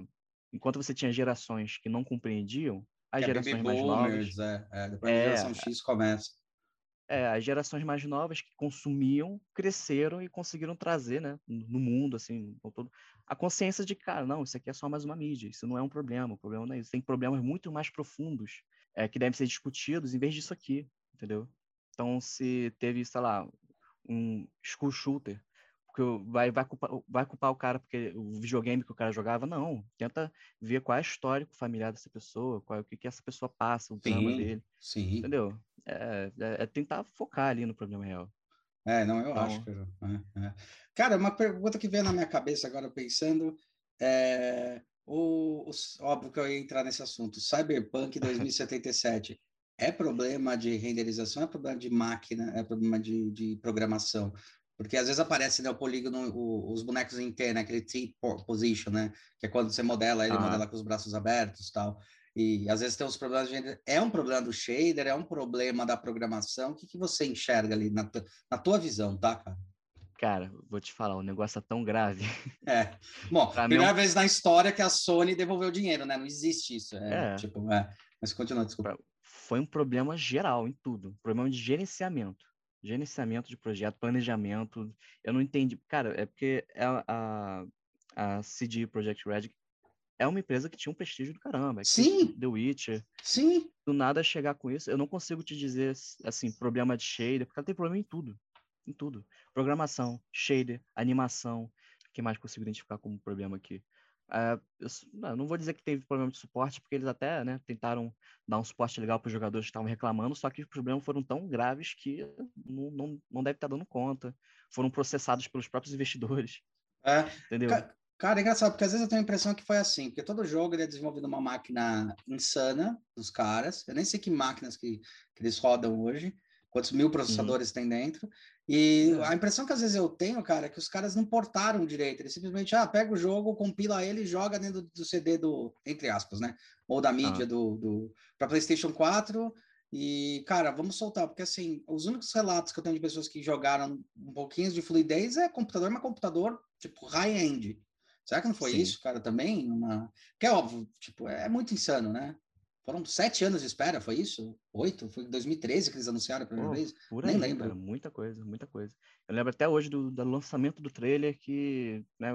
enquanto você tinha gerações que não compreendiam, as que gerações mais boomers, novas... É, é, depois é, a geração X começa. É, as gerações mais novas que consumiam cresceram e conseguiram trazer, né, no mundo, assim, todo, a consciência de que, cara, não, isso aqui é só mais uma mídia, isso não é um problema, o problema não é isso. Tem problemas muito mais profundos é, que devem ser discutidos em vez disso aqui, entendeu? Então, se teve, sei lá, um school shooter, porque vai, vai, culpar, vai culpar o cara porque o videogame que o cara jogava, não. Tenta ver qual é o histórico familiar dessa pessoa, qual, o que, que essa pessoa passa, o drama dele. Sim. Entendeu? É, é, é, tentar focar ali no problema real. É, não, eu então... acho. Que, é, é. Cara, uma pergunta que veio na minha cabeça agora pensando é. O, o, óbvio que eu ia entrar nesse assunto. Cyberpunk 2077 é problema de renderização, é problema de máquina, é problema de, de programação. Porque às vezes aparece né, o polígono, o, os bonecos em T, né, aquele T-position, né? Que é quando você modela, ele ah. modela com os braços abertos tal. E às vezes tem uns problemas de... É um problema do shader, é um problema da programação. O que, que você enxerga ali na, na tua visão, tá, cara? Cara, vou te falar, o negócio é tão grave. É. Bom, primeira vez na história que a Sony devolveu dinheiro, né? Não existe isso. É, é. Tipo, é. Mas continua, desculpa. Foi um problema geral em tudo. Problema de gerenciamento gerenciamento de projeto, planejamento. Eu não entendi. Cara, é porque a, a, a CD Projekt Red é uma empresa que tinha um prestígio do caramba. Sim. The Witcher. Sim. Do nada chegar com isso, eu não consigo te dizer, assim, problema de shader, porque ela tem problema em tudo. Em tudo. Programação, shader, animação. O que mais consigo identificar como problema aqui? Uh, eu, não vou dizer que teve problema de suporte, porque eles até né, tentaram dar um suporte legal para os jogadores que estavam reclamando, só que os problemas foram tão graves que não, não, não deve estar dando conta. Foram processados pelos próprios investidores. É, entendeu? Cara, é engraçado, porque às vezes eu tenho a impressão que foi assim, porque todo jogo ele é desenvolvido uma máquina insana dos caras. Eu nem sei que máquinas que, que eles rodam hoje, quantos mil uhum. processadores uhum. tem dentro. E é. a impressão que às vezes eu tenho, cara, é que os caras não portaram direito. Eles simplesmente, ah, pega o jogo, compila ele e joga dentro do CD do, entre aspas, né? Ou da mídia ah. do, do para PlayStation 4. E, cara, vamos soltar, porque assim, os únicos relatos que eu tenho de pessoas que jogaram um pouquinho de fluidez é computador, mas computador, tipo, high-end. Será que não foi Sim. isso, cara, também? Uma... Que é óbvio, tipo, é muito insano, né? Foram sete anos de espera, foi isso? Oito? Foi em 2013 que eles anunciaram a primeira oh, vez? Por aí, Nem lembro. Cara, muita coisa, muita coisa. Eu lembro até hoje do, do lançamento do trailer que né,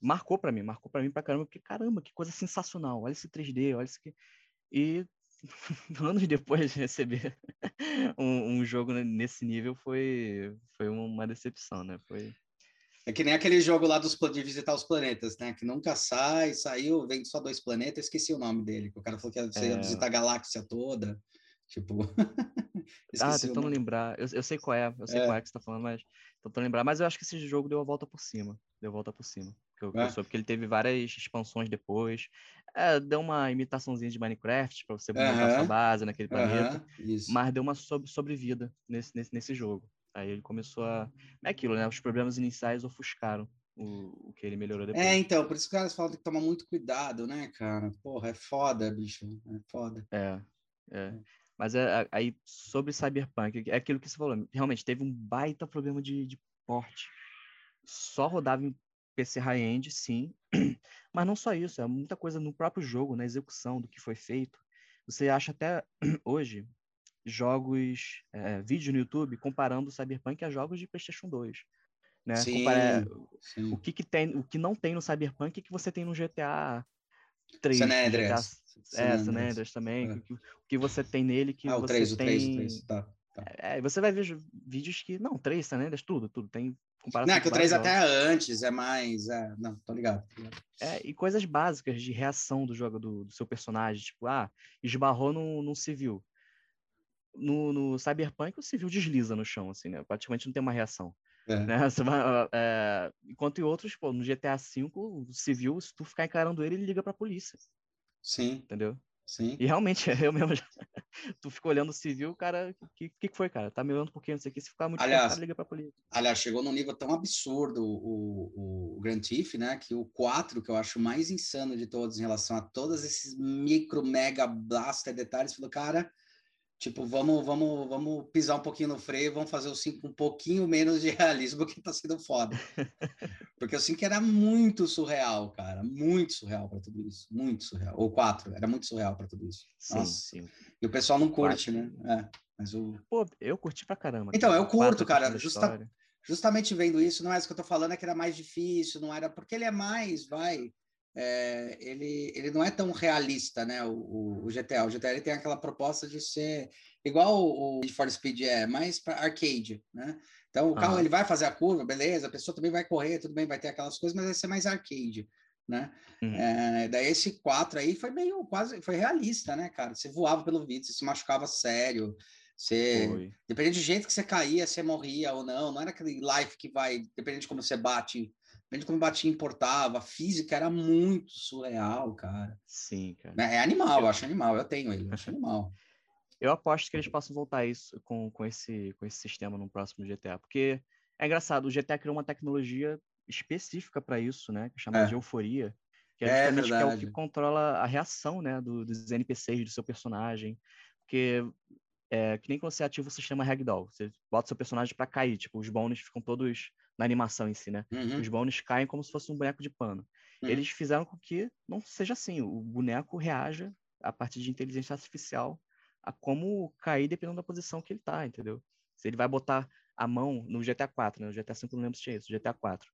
marcou para mim, marcou para mim pra caramba, porque caramba, que coisa sensacional. Olha esse 3D, olha isso que. E anos depois de receber um, um, jogo nesse nível foi, foi uma decepção, né? Foi. É que nem aquele jogo lá dos, de visitar os planetas, né? Que nunca sai, saiu, vem só dois planetas, esqueci o nome dele. O cara falou que você ia é... visitar a galáxia toda. Tipo. ah, tentando lembrar. Eu, eu sei qual é, eu sei é. qual é que você tá falando, mas tentando lembrar. Mas eu acho que esse jogo deu a volta por cima. Deu a volta por cima. Que eu, é. eu porque ele teve várias expansões depois. É, deu uma imitaçãozinha de Minecraft para você montar sua base naquele planeta. Mas deu uma sobre, sobrevida nesse, nesse, nesse jogo. Aí ele começou a. É aquilo, né? Os problemas iniciais ofuscaram o, o que ele melhorou depois. É, então, por isso que os caras falam que tomar muito cuidado, né, cara? Porra, é foda, bicho. É foda. É, é. Mas é, aí, sobre Cyberpunk, é aquilo que você falou. Realmente, teve um baita problema de, de porte. Só rodava em PC high-end, sim. Mas não só isso, é muita coisa no próprio jogo, na execução do que foi feito. Você acha até hoje jogos, é, vídeo no YouTube comparando o Cyberpunk a jogos de PlayStation 2. Né? Sim, sim. O que, que tem, o que não tem no Cyberpunk e que você tem no GTA 3. San Andreas. GTA, é, San Andreas também. É. O, que, o que você tem nele que ah, você 3, tem... o 3, o 3, tá. tá. É, você vai ver vídeos que... Não, 3 San Andreas, tudo, tudo. Tem comparação Não, é que o 3 até antes, é mais... É, não, tô ligado. É, e coisas básicas de reação do jogo do, do seu personagem. Tipo, ah, esbarrou num, num civil no, no Cyberpunk o civil desliza no chão, assim, né? Praticamente não tem uma reação. É. Né? Vai, é, enquanto em outros, pô, no GTA V, o civil, se tu ficar encarando ele, ele liga pra polícia. Sim. Entendeu? Sim. E realmente, eu mesmo já... tu ficou olhando o civil, cara, o que, que, que foi, cara? Tá me olhando por quê? Não sei o que. Se ficar muito aliás, cara, liga pra polícia. Aliás, chegou num nível tão absurdo o, o, o Grand Theft, né? Que o 4, que eu acho mais insano de todos em relação a todos esses micro, mega blaster detalhes, falou, cara, Tipo, vamos, vamos, vamos pisar um pouquinho no freio, vamos fazer o 5 um pouquinho menos de realismo, que tá sendo foda. Porque o 5 era muito surreal, cara. Muito surreal para tudo isso. Muito surreal. Ou 4, era muito surreal para tudo isso. Sim, Nossa. sim. E o pessoal não curte, né? É, mas o... Pô, eu curti pra caramba. Então, cara. eu curto, Quatro, cara. Justa- justamente vendo isso, não é isso que eu tô falando, é que era mais difícil, não era. Porque ele é mais, vai. É, ele, ele não é tão realista, né? O, o, GTA. O GTA ele tem aquela proposta de ser igual o, Need for Speed é, mais para arcade, né? Então o carro ele vai fazer a curva, beleza, a pessoa também vai correr, tudo bem, vai ter aquelas coisas, mas vai ser mais arcade, né? Uhum. É, daí esse 4 aí foi meio quase foi realista, né, cara? Você voava pelo vidro, você se machucava sério, você Foi. Dependendo do jeito que você caía, você morria ou não. Não era aquele life que vai, dependendo de como você bate, dependendo de como batia, importava. A física era muito surreal, cara. Sim, cara. É animal, eu acho animal. Eu tenho ele, eu acho animal. Eu aposto que eles possam voltar isso com, com, esse, com esse sistema no próximo GTA. Porque é engraçado, o GTA criou uma tecnologia específica para isso, né? Que chamada É. de euforia. Que é É que é o que controla a reação né, do- dos NPCs, do seu personagem. Porque é que nem quando você ativa o sistema Ragdoll. Você bota seu personagem para cair. Tipo, os bônus ficam todos na animação em si, né? Uhum, Os bônus caem como se fosse um boneco de pano. Hum. Eles fizeram com que não seja assim. O boneco reaja a partir de inteligência artificial a como cair dependendo da posição que ele tá, entendeu? Se ele vai botar a mão no GTA 4, né? No GTA 5 eu não lembro se tinha isso, GTA 4.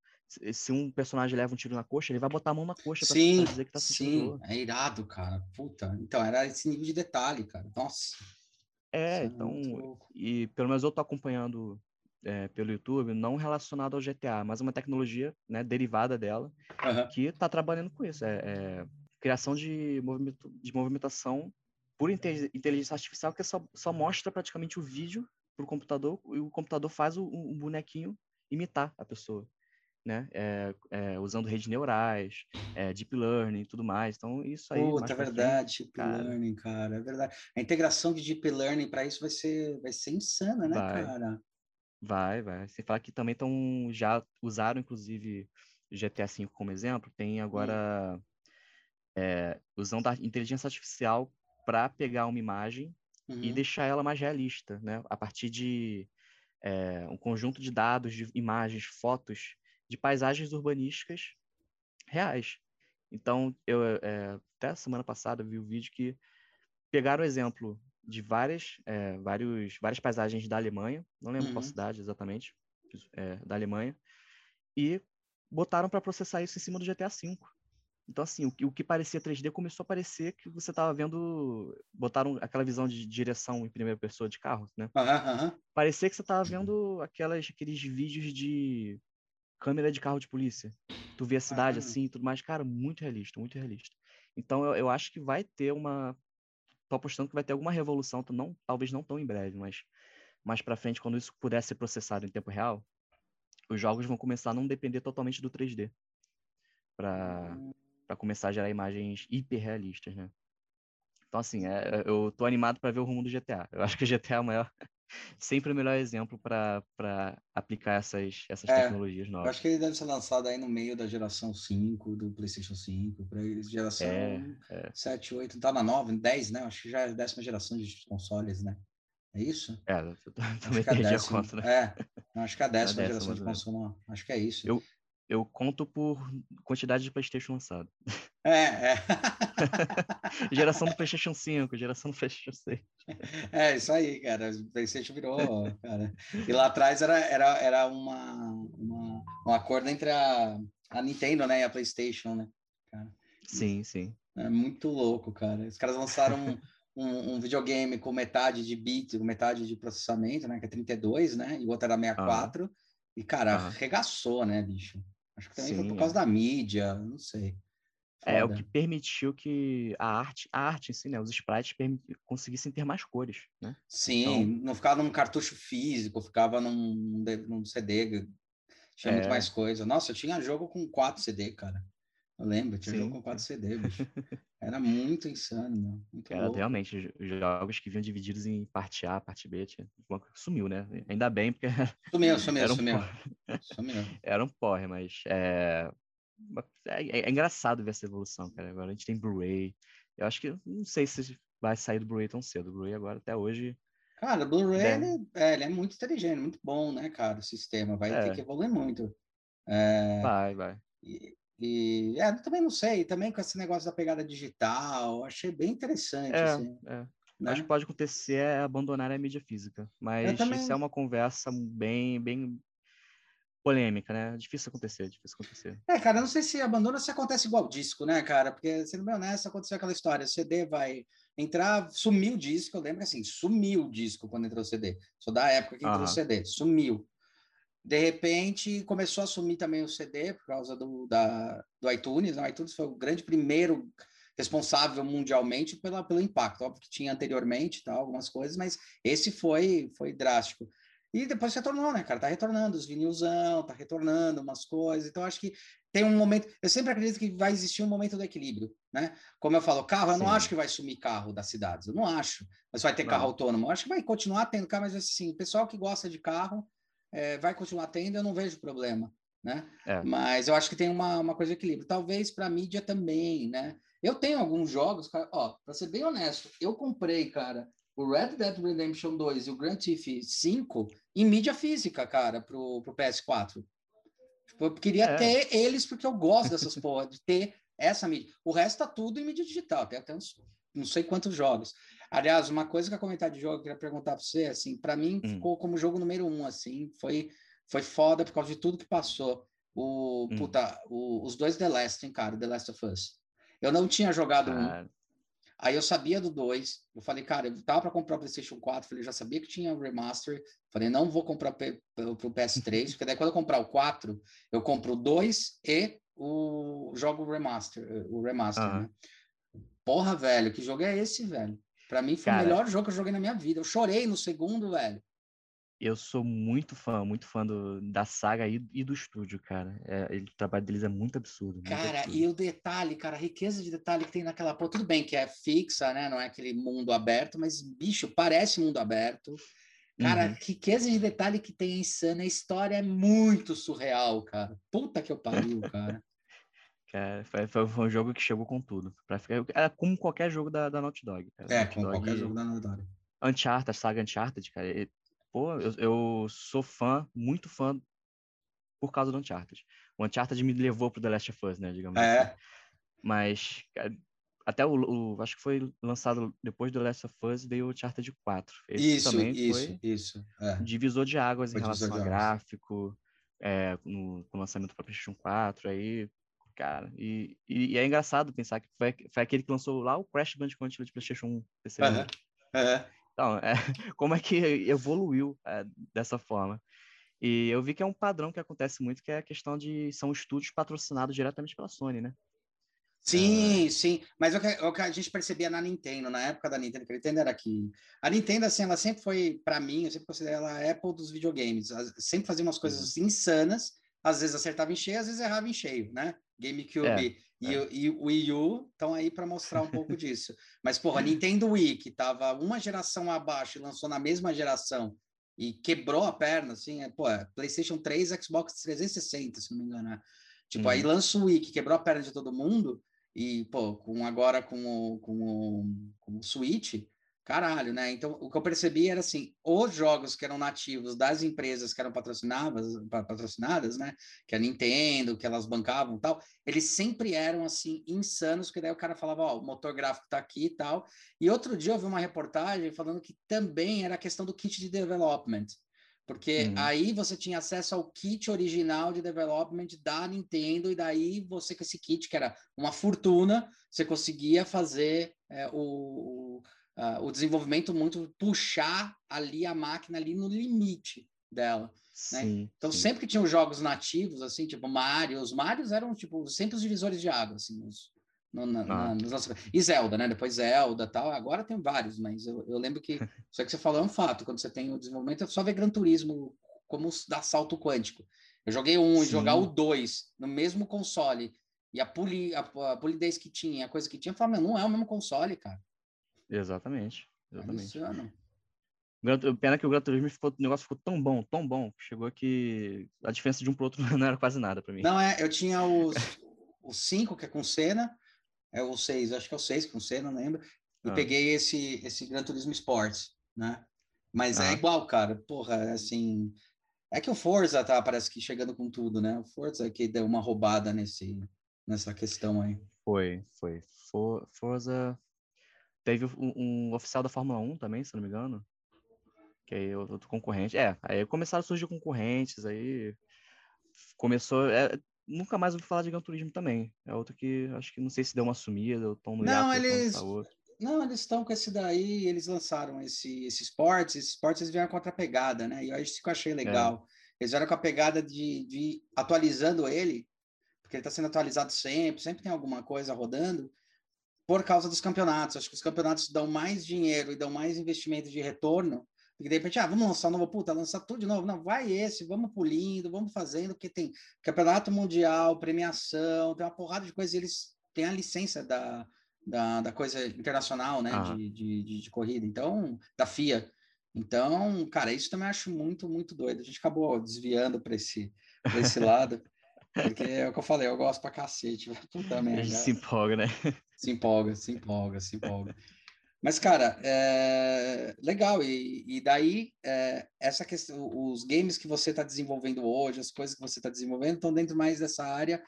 Se, um personagem leva um tiro na coxa, ele vai botar a mão na coxa pra, Sim, dizer que tá sentindo sim, é irado, cara. Puta. Então, era esse nível de detalhe, cara. Nossa. É, isso muito então, louco. e pelo menos eu tô acompanhando é, pelo YouTube, não relacionado ao GTA, mas uma tecnologia né, derivada dela, Aham. que está trabalhando com isso. É, é criação de, movimento, de movimentação por inte- inteligência artificial que só, só mostra praticamente o vídeo para o computador e o computador faz o, o bonequinho imitar a pessoa, né? É, é, usando redes neurais, é, deep learning e tudo mais. Então, isso aí... Puta, é frente, verdade, Deep cara. Learning, cara, é verdade. A integração de Deep Learning para isso vai ser, vai ser insana, né, Vai. cara? Vai, vai. Você fala que também estão já usaram inclusive GTA V como exemplo, tem agora é, usando a inteligência artificial para pegar uma imagem e Uhum. deixar ela mais realista, né? A partir de é, um conjunto de dados, de imagens, fotos de paisagens urbanísticas reais. Então, eu é, até a semana passada vi o vídeo que pegaram o exemplo de várias, é, vários, várias paisagens da Alemanha, não lembro qual Uhum. cidade exatamente, é, da Alemanha, e botaram para processar isso em cima do GTA V. Então, assim, o que, o que parecia 3D começou a parecer que você estava vendo. Botaram aquela visão de direção em primeira pessoa de carro, né? Aham. Parecia que você estava vendo aquelas, aqueles vídeos de câmera de carro de polícia. Tu vê a cidade Ah. assim e tudo mais. Cara, muito realista, muito realista. Então, eu, eu acho que vai ter uma. Tô apostando que vai ter alguma revolução, não, talvez não tão em breve, mas mais para frente, quando isso puder ser processado em tempo real, os jogos vão começar a não depender totalmente do 3D para para começar a gerar imagens hiperrealistas, né? Então assim, é, eu tô animado para ver o rumo do GTA. Eu acho que o GTA é o maior, sempre o melhor exemplo para aplicar essas essas É, tecnologias Eu novas. acho que ele deve ser lançado aí no meio da geração 5, do PlayStation 5, para geração É, é. 7, 8, tá na 9, 10, né? Acho que já é a décima geração de consoles, né? É isso? É, eu também é a perdi a conta, né? É, acho que é a décima décima, geração de ou menos. console, não. Acho que é isso. Eu- Eu conto por quantidade de PlayStation lançado. É, é. Geração do PlayStation 5, geração do PlayStation 6. É, isso aí, cara. O PlayStation virou, cara. E lá atrás era, era, era uma, uma, um acordo entre a, a Nintendo, né, e a PlayStation, né? Sim, sim. É muito louco, cara. Os caras lançaram um, um, um videogame com metade de bit, metade de processamento, né? Que é 32, né? E o outro era 64. E, cara, Aham. arregaçou, né, bicho? Acho que também foi por Sim, causa é. da mídia, não sei. É o Foda. que permitiu que a arte, a arte em si, né, os sprites conseguissem ter mais cores, né? Sim, Então- não ficava num cartucho físico, ficava num, num, CD, tinha muito É. mais coisa. Nossa, eu tinha jogo com 4 CD, cara. Eu lembro, tinha Sim, jogo com 4 CD, bicho. Era muito insano, meu. Muito Era louco. realmente jo- jogos que vinham divididos em parte A, parte B, tinha, sumiu, né? Ainda bem, porque Sumiu, sumiu, Era um sumiu. Sumiu. era um porre, mas é... É, é- é engraçado ver essa evolução, cara. Agora a gente tem Blu-ray. Eu acho que, não sei se vai sair do Blu-ray tão cedo. O Blu-ray agora, até hoje. Cara, o Blu-ray ele, é, ele é muito inteligente, muito bom, né, cara? O sistema vai é. ter que evoluir muito. É... Vai, vai. E, e é, também não sei, também com esse negócio da pegada digital, achei bem interessante. É, assim, é. Né? Acho que pode acontecer é abandonar a mídia física, mas também... isso é uma conversa bem, bem polêmica, né? Difícil acontecer, difícil acontecer. É, cara, não sei se abandona se acontece igual disco, né, cara? Porque, sendo bem honesto, aconteceu aquela história, o CD vai entrar, sumiu o disco, eu lembro que assim, sumiu o disco quando entrou o CD. Sou da época que entrou o CD, sumiu. De repente, começou a sumir também o CD por causa do, da, do iTunes. Né? O iTunes foi o grande primeiro responsável mundialmente pela, pelo impacto. Óbvio que tinha anteriormente tal, algumas coisas, mas esse foi, foi drástico. E depois retornou, né, cara? Tá retornando os vinilzão, tá retornando umas coisas. Então, acho que tem um momento. Eu sempre acredito que vai existir um momento do equilíbrio, né? Como eu falo, carro, eu Sim. não acho que vai sumir carro das cidades, eu não acho. Mas vai ter não. carro autônomo. Eu acho que vai continuar tendo carro, mas assim, o pessoal que gosta de carro é, vai continuar tendo, eu não vejo problema, né? É. Mas eu acho que tem uma, uma coisa de equilíbrio. Talvez para mídia também, né? Eu tenho alguns jogos, cara, ó, para ser bem honesto, eu comprei, cara, o Red Dead Redemption 2 e o Grand Theft 5 em mídia física, cara, pro, pro PS4. Tipo, eu queria é. ter eles porque eu gosto dessas porra, de ter essa mídia. O resto tá tudo em mídia digital, tem até uns não sei quantos jogos. Aliás, uma coisa que eu comentar de jogo, eu queria perguntar para você, assim, para mim hum. ficou como jogo número um, assim, foi, foi foda por causa de tudo que passou. O, hum. puta, o, os dois The Last, hein, cara, The Last of Us. Eu não tinha jogado um. Aí eu sabia do 2. Eu falei, cara, eu tava para comprar o PlayStation 4. Falei, já sabia que tinha o remaster. Falei, não vou comprar para o PS3, porque daí quando eu comprar o 4, eu compro o 2 e o jogo remaster, o remaster, né? Porra, velho, que jogo é esse, velho? Para mim foi cara, o melhor jogo que eu joguei na minha vida. Eu chorei no segundo, velho eu sou muito fã, muito fã do, da saga e, e do estúdio, cara. É, o trabalho deles é muito absurdo. Muito cara, absurdo. e o detalhe, cara, a riqueza de detalhe que tem naquela porra. Tudo bem que é fixa, né? Não é aquele mundo aberto, mas, bicho, parece mundo aberto. Cara, uhum. riqueza de detalhe que tem é insana. A história é muito surreal, cara. Puta que eu pariu, cara. Cara foi, foi, foi, um jogo que chegou com tudo. Pra ficar, é como qualquer jogo da, da Naughty Dog. Cara. É, Naughty como Dog, qualquer jogo da Naughty Dog. Uncharted, a saga Uncharted, cara, Pô, eu, eu sou fã, muito fã por causa do Uncharted. O Uncharted me levou pro The Last of Us, né, digamos é. assim. Mas até o, o, acho que foi lançado depois do The Last of Us veio o Uncharted 4. Esse isso, também isso, foi isso. É. divisor de águas foi em relação a gráfico, é, no, no, lançamento para PlayStation 4, aí, cara, e, e, e, é engraçado pensar que foi, foi aquele que lançou lá o Crash Bandicoot de PlayStation 1. PC uhum. Uhum. Então, é, como é que evoluiu é, dessa forma? E eu vi que é um padrão que acontece muito, que é a questão de são estúdios patrocinados diretamente pela Sony, né? Sim, sim. Mas o que, o que, a gente percebia na Nintendo, na época da Nintendo, que a Nintendo era que. A Nintendo, assim, ela sempre foi, para mim, eu sempre considero ela a Apple dos videogames. Ela sempre fazia umas coisas uhum. insanas, às vezes acertava em cheio, às vezes errava em cheio, né? GameCube é. E, é. e o Wii U estão aí para mostrar um pouco disso. Mas, porra, a Nintendo Wii, que estava uma geração abaixo e lançou na mesma geração e quebrou a perna, assim, é, pô, é PlayStation 3, Xbox 360, se não me engano. Né? Tipo, aí uhum. lança o Wii, que quebrou a perna de todo mundo, e, pô, com, agora com o, com o, com o Switch, Caralho, né? Então, o que eu percebi era assim, os jogos que eram nativos das empresas que eram patrocinadas, patrocinadas, né? Que a Nintendo, que elas bancavam tal, eles sempre eram assim, insanos, que daí o cara falava, ó, o motor gráfico tá aqui e tal. E outro dia eu vi uma reportagem falando que também era a questão do kit de development. Porque uhum. aí você tinha acesso ao kit original de development da Nintendo, e daí você, com esse kit, que era uma fortuna, você conseguia fazer é, o uh, o desenvolvimento muito puxar ali a máquina ali no limite dela. Né? Sim, então, sim. sempre que tinham jogos nativos, assim, tipo Mario, os Marios eram, tipo, sempre os divisores de água, assim, os, no, na, ah. na, nos... E Zelda, né? Depois Zelda tal. Agora tem vários, mas eu, eu lembro que isso que você falou é um fato. Quando você tem o desenvolvimento, é só ver Gran Turismo como dar salto quântico. Eu joguei um e jogar o dois no mesmo console. E a, poli, a, a polidez que tinha, a coisa que tinha, eu falava, não é o mesmo console, cara. Exatamente. Exatamente. Pena que o Gran Turismo ficou, o negócio ficou tão bom, tão bom, que chegou que a diferença de um para outro não era quase nada para mim. Não, é, eu tinha os, os cinco, que é com cena, é o seis, acho que é o seis com cena, não lembro. e ah. peguei esse, esse Gran Turismo Sports, né? Mas é ah. é igual, cara. Porra, é assim. É que o Forza tá, parece que chegando com tudo, né? O Forza que deu uma roubada nesse, nessa questão aí. Foi, foi. For, Forza. Teve um, um, oficial da Fórmula 1 também, se não me engano. Que aí outro concorrente. É, aí começaram a surgir concorrentes, aí começou. É, nunca mais ouvi falar de Gran Turismo também. É outro que acho que não sei se deu uma sumida, ou estão no Não, eles. Não, eles estão com esse daí, eles lançaram esse, esse esportes, esse esportes eles vieram com outra pegada, né? E eu acho que eu achei é. legal. É. Eles vieram com a pegada de, de atualizando ele, porque ele está sendo atualizado sempre, sempre tem alguma coisa rodando, por causa dos campeonatos. Acho que os campeonatos dão mais dinheiro e dão mais investimento de retorno porque de repente, ah, vamos lançar um novo, puta, lançar tudo de novo. Não, vai esse, vamos pulindo, vamos fazendo, porque tem campeonato mundial, premiação, tem uma porrada de coisas, e eles têm a licença da, da, da coisa internacional, né, ah. de, de, de, de, corrida, então, da FIA. Então, cara, isso também acho muito, muito doido. A gente acabou desviando para esse, esse lado, porque é o que eu falei, eu gosto pra cacete. Puta merda. A gente se empolga, né? Se empolga, se empolga, se empolga. Mas, cara, é legal. E, e daí, é, essa questão, os games que você está desenvolvendo hoje, as coisas que você está desenvolvendo, estão dentro mais dessa área.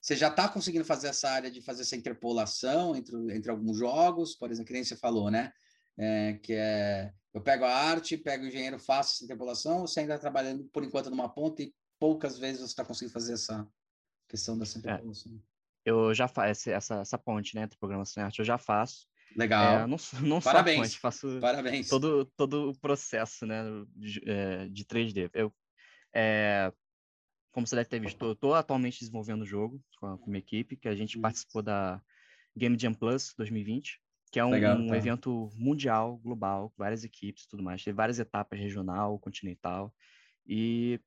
Você já está conseguindo fazer essa área de fazer essa interpolação entre, entre alguns jogos, por exemplo, que nem você falou, né? É, que é eu pego a arte, pego o engenheiro, faço essa interpolação, você ainda está trabalhando por enquanto numa ponta e poucas vezes você está conseguindo fazer essa questão dessa é. interpolação. É, eu já faço essa, essa ponte, né, entre programação e arte, eu já faço. Legal. É, não, não Parabéns. só faço Parabéns. Todo, todo o processo né, de, é, de 3D. Eu, é, como você deve ter visto, eu estou atualmente desenvolvendo o jogo com a, com uma equipe que a gente Isso. participou da Game Jam Plus 2020, que é um, Legal, um tá. evento mundial, global, várias equipes e tudo mais. Tem várias etapas, regional, continental. E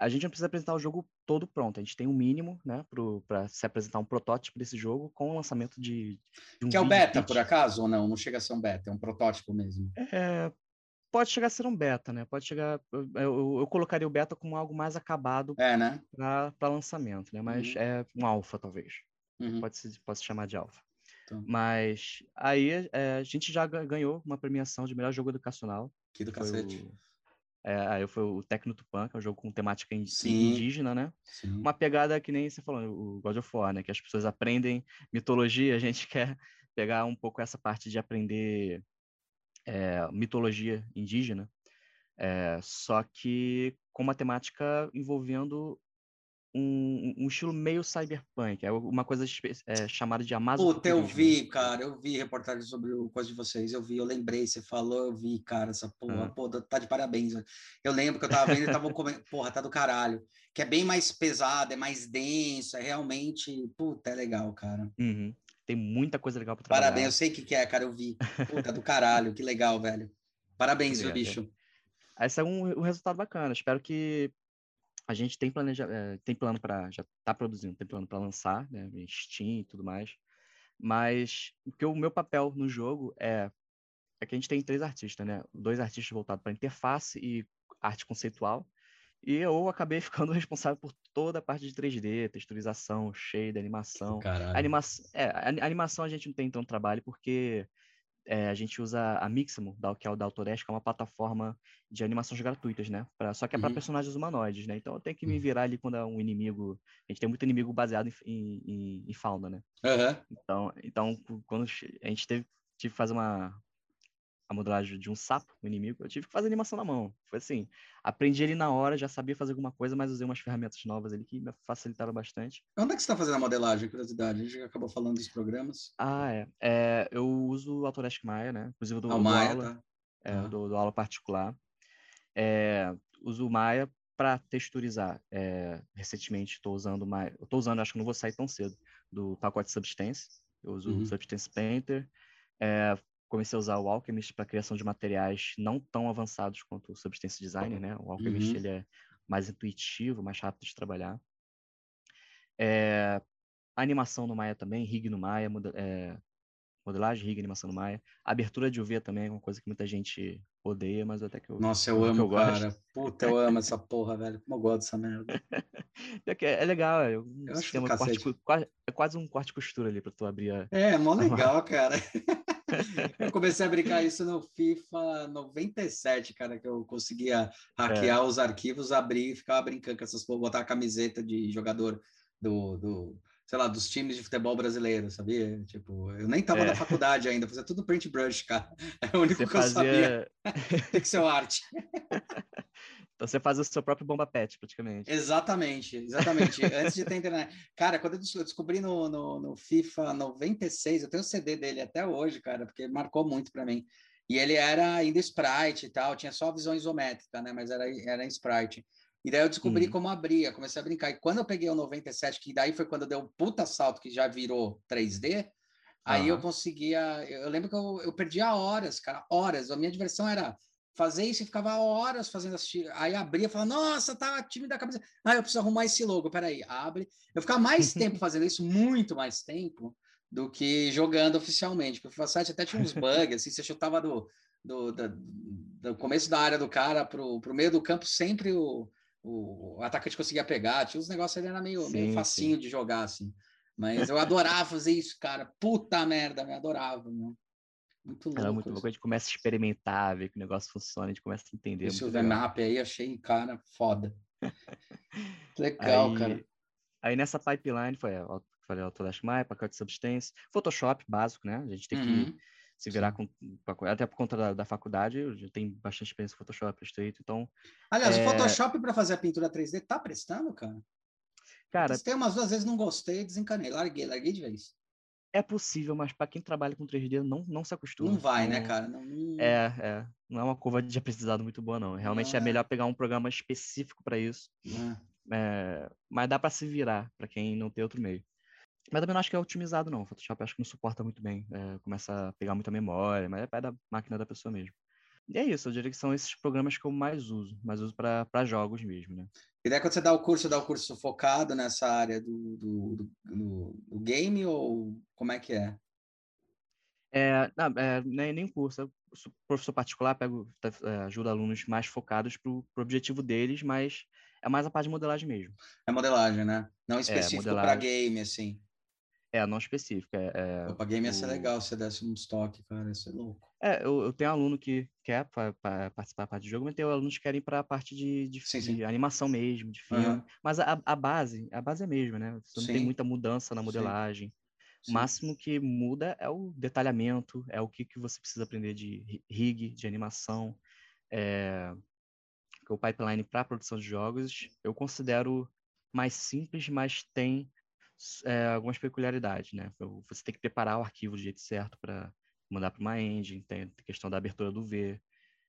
a gente não precisa apresentar o jogo todo pronto. A gente tem um mínimo, né, para se apresentar um protótipo desse jogo com o lançamento de, de um Que é o beta, pitch. por acaso, ou não? Não chega a ser um beta, é um protótipo mesmo. É, pode chegar a ser um beta, né? Pode chegar. Eu, eu, eu colocaria o beta como algo mais acabado é, né? para lançamento, né? Mas uhum. é um alfa, talvez. Uhum. Pode, se, pode se chamar de alfa. Então. Mas aí é, a gente já ganhou uma premiação de melhor jogo educacional. Que do cacete. O é, aí foi o Tecno Tupan, que é um jogo com temática indígena, né? Sim. Uma pegada que nem você falou, o God of War, né? Que as pessoas aprendem mitologia, a gente quer pegar um pouco essa parte de aprender é, mitologia indígena, é, só que com uma temática envolvendo um, um, estilo meio cyberpunk, é uma coisa é, chamada de Amazon. Puta, eu vi, cara, eu vi reportagem sobre o coisa de vocês, eu vi, eu lembrei, você falou, eu vi, cara, essa porra, ah. pô, tá de parabéns. Eu lembro que eu tava vendo e tava comendo, porra, tá do caralho. Que é bem mais pesado, é mais denso, é realmente, puta, é legal, cara. Uhum. Tem muita coisa legal pra trabalhar. Parabéns, eu sei o que, que é, cara, eu vi. Puta, do caralho, que legal, velho. Parabéns, viu, bicho. Esse é um, um resultado bacana. Espero que a gente tem, planeja, é, tem plano para, já está produzindo, tem plano para lançar, né, Steam e tudo mais. Mas o que o meu papel no jogo é, é que a gente tem três artistas, né? Dois artistas voltados para interface e arte conceitual. E eu acabei ficando responsável por toda a parte de 3D, texturização, shader, animação. Caralho. Anima é, a animação a gente não tem tanto trabalho porque é, a gente usa a Mixamo, que é o da Autodesk, que é uma plataforma de animações gratuitas, né? Pra, só que é para uhum. personagens humanoides, né? Então eu tenho que me uhum. virar ali quando é um inimigo. A gente tem muito inimigo baseado em, em, em fauna, né? Uhum. Então, então, quando a gente teve, tive que fazer uma, a modelagem de um sapo, um inimigo, eu tive que fazer animação na mão. Foi assim, aprendi ali na hora, já sabia fazer alguma coisa, mas usei umas ferramentas novas ali que me facilitaram bastante. Onde é que você está fazendo a modelagem, curiosidade? A gente acabou falando dos programas. Ah, é. é eu uso o Autodesk Maya, né? Inclusive eu dou, ah, Maya, aula, tá. é, ah. dou, dou, aula particular. É, uso o Maya para texturizar. É, recentemente estou usando Maya, estou usando, acho que não vou sair tão cedo, do pacote Substance. Eu uso uhum. o Substance Painter. É, comecei a usar o Alchemist para criação de materiais não tão avançados quanto o Substance Designer, né? O Alchemist uhum. ele é mais intuitivo, mais rápido de trabalhar. É, animação no Maya também, rig no Maya, é, modelagem, rig, animação no Maya. Abertura de UV também é uma coisa que muita gente odeia, mas até que eu Nossa, eu amo, eu cara. Gosto. Puta, eu amo essa porra, velho. Como eu gosto dessa merda. é, é legal, é um eu acho corte, é quase um corte costura ali para tu abrir a... É, mó legal, cara. eu comecei a brincar isso no FIFA 97, cara, que eu conseguia hackear é. os arquivos, abrir e ficava brincando com essas botar a camiseta de jogador do, do sei lá, dos times de futebol brasileiro, sabia? Tipo, eu nem tava é. na faculdade ainda, fazia tudo print brush, cara. É o único Você que eu fazia... sabia. Pixel art. Então você faz o seu próprio bomba pet, praticamente. Exatamente, exatamente. Antes de ter internet. Cara, quando eu descobri no, no, no, FIFA 96, eu tenho o CD dele até hoje, cara, porque marcou muito para mim. E ele era ainda sprite e tal, tinha só visão isométrica, né? Mas era, era em sprite. E daí eu descobri uhum. como abria, comecei a brincar. E quando eu peguei o 97, que daí foi quando deu um puta salto que já virou 3D, aí eu conseguia. Eu lembro que eu, eu perdia horas, cara, horas. A minha diversão era fazer isso e ficava horas fazendo assistir. Aí abria e falava, nossa, tá time da cabeça. Ah, eu preciso arrumar esse logo, peraí, abre. Eu ficava mais tempo fazendo isso, muito mais tempo, do que jogando oficialmente. Porque o FIFA 7 até tinha uns bugs, assim, você chutava do, do, do, do começo da área do cara pro, pro meio do campo, sempre o, o, o atacante conseguia pegar. Tinha uns negócios ali, era meio, sim, meio facinho sim. de jogar, assim. Mas eu adorava fazer isso, cara. Puta merda, me adorava, meu. Muito louco. Era muito louco. A gente começa a experimentar, ver que o negócio funciona, a gente começa a entender. Esse map aí achei, cara, foda. Legal, aí, cara. Aí nessa pipeline foi, falei, Autodesk Maya, pacote de substância, Photoshop básico, né? A gente tem uhum. que se virar com, até por conta da, da faculdade, eu já tenho bastante experiência em Photoshop, Illustrator, então... Aliás, é... o Photoshop para fazer a pintura 3D tá prestando, cara? Cara... Tem umas duas vezes não gostei, desencanei, larguei, larguei de vez. É possível, mas para quem trabalha com 3D não, não se acostuma. Não vai, né, cara? Não, não... É, é. Não é uma curva de aprendizado muito boa, não. Realmente é, é melhor pegar um programa específico para isso. É. É, mas dá para se virar para quem não tem outro meio. Mas também não acho que é otimizado, não. O Photoshop acho que não suporta muito bem. É, começa a pegar muita memória, mas é pé da máquina da pessoa mesmo. E é isso, eu diria que são esses programas que eu mais uso, mais uso para jogos mesmo, né? E daí quando você dá o curso, dá o curso focado nessa área do, do, do, do, game ou como é que é? É, não, é nem, nem curso, eu sou professor particular, pego, é, ajuda alunos mais focados para o objetivo deles, mas é mais a parte de modelagem mesmo. É modelagem, né? Não é, específico é, para game, assim. É, não específica. É, é, Opa, game ia ser legal se desse um estoque, cara, ia ser louco. É, eu, eu tenho aluno que quer pra, pra participar da parte de jogo, mas tem alunos que querem para a parte de, de, sim, sim. de, animação mesmo, de filme. Uhum. Mas a, a base, a base é a mesma, né? Você não sim. tem muita mudança na modelagem. O máximo que muda é o detalhamento, é o que, que você precisa aprender de rig, de animação. É, o pipeline para produção de jogos eu considero mais simples, mas tem é, algumas peculiaridades, né? Você tem que preparar o arquivo do jeito certo para mandar para uma engine, tem a questão da abertura do V.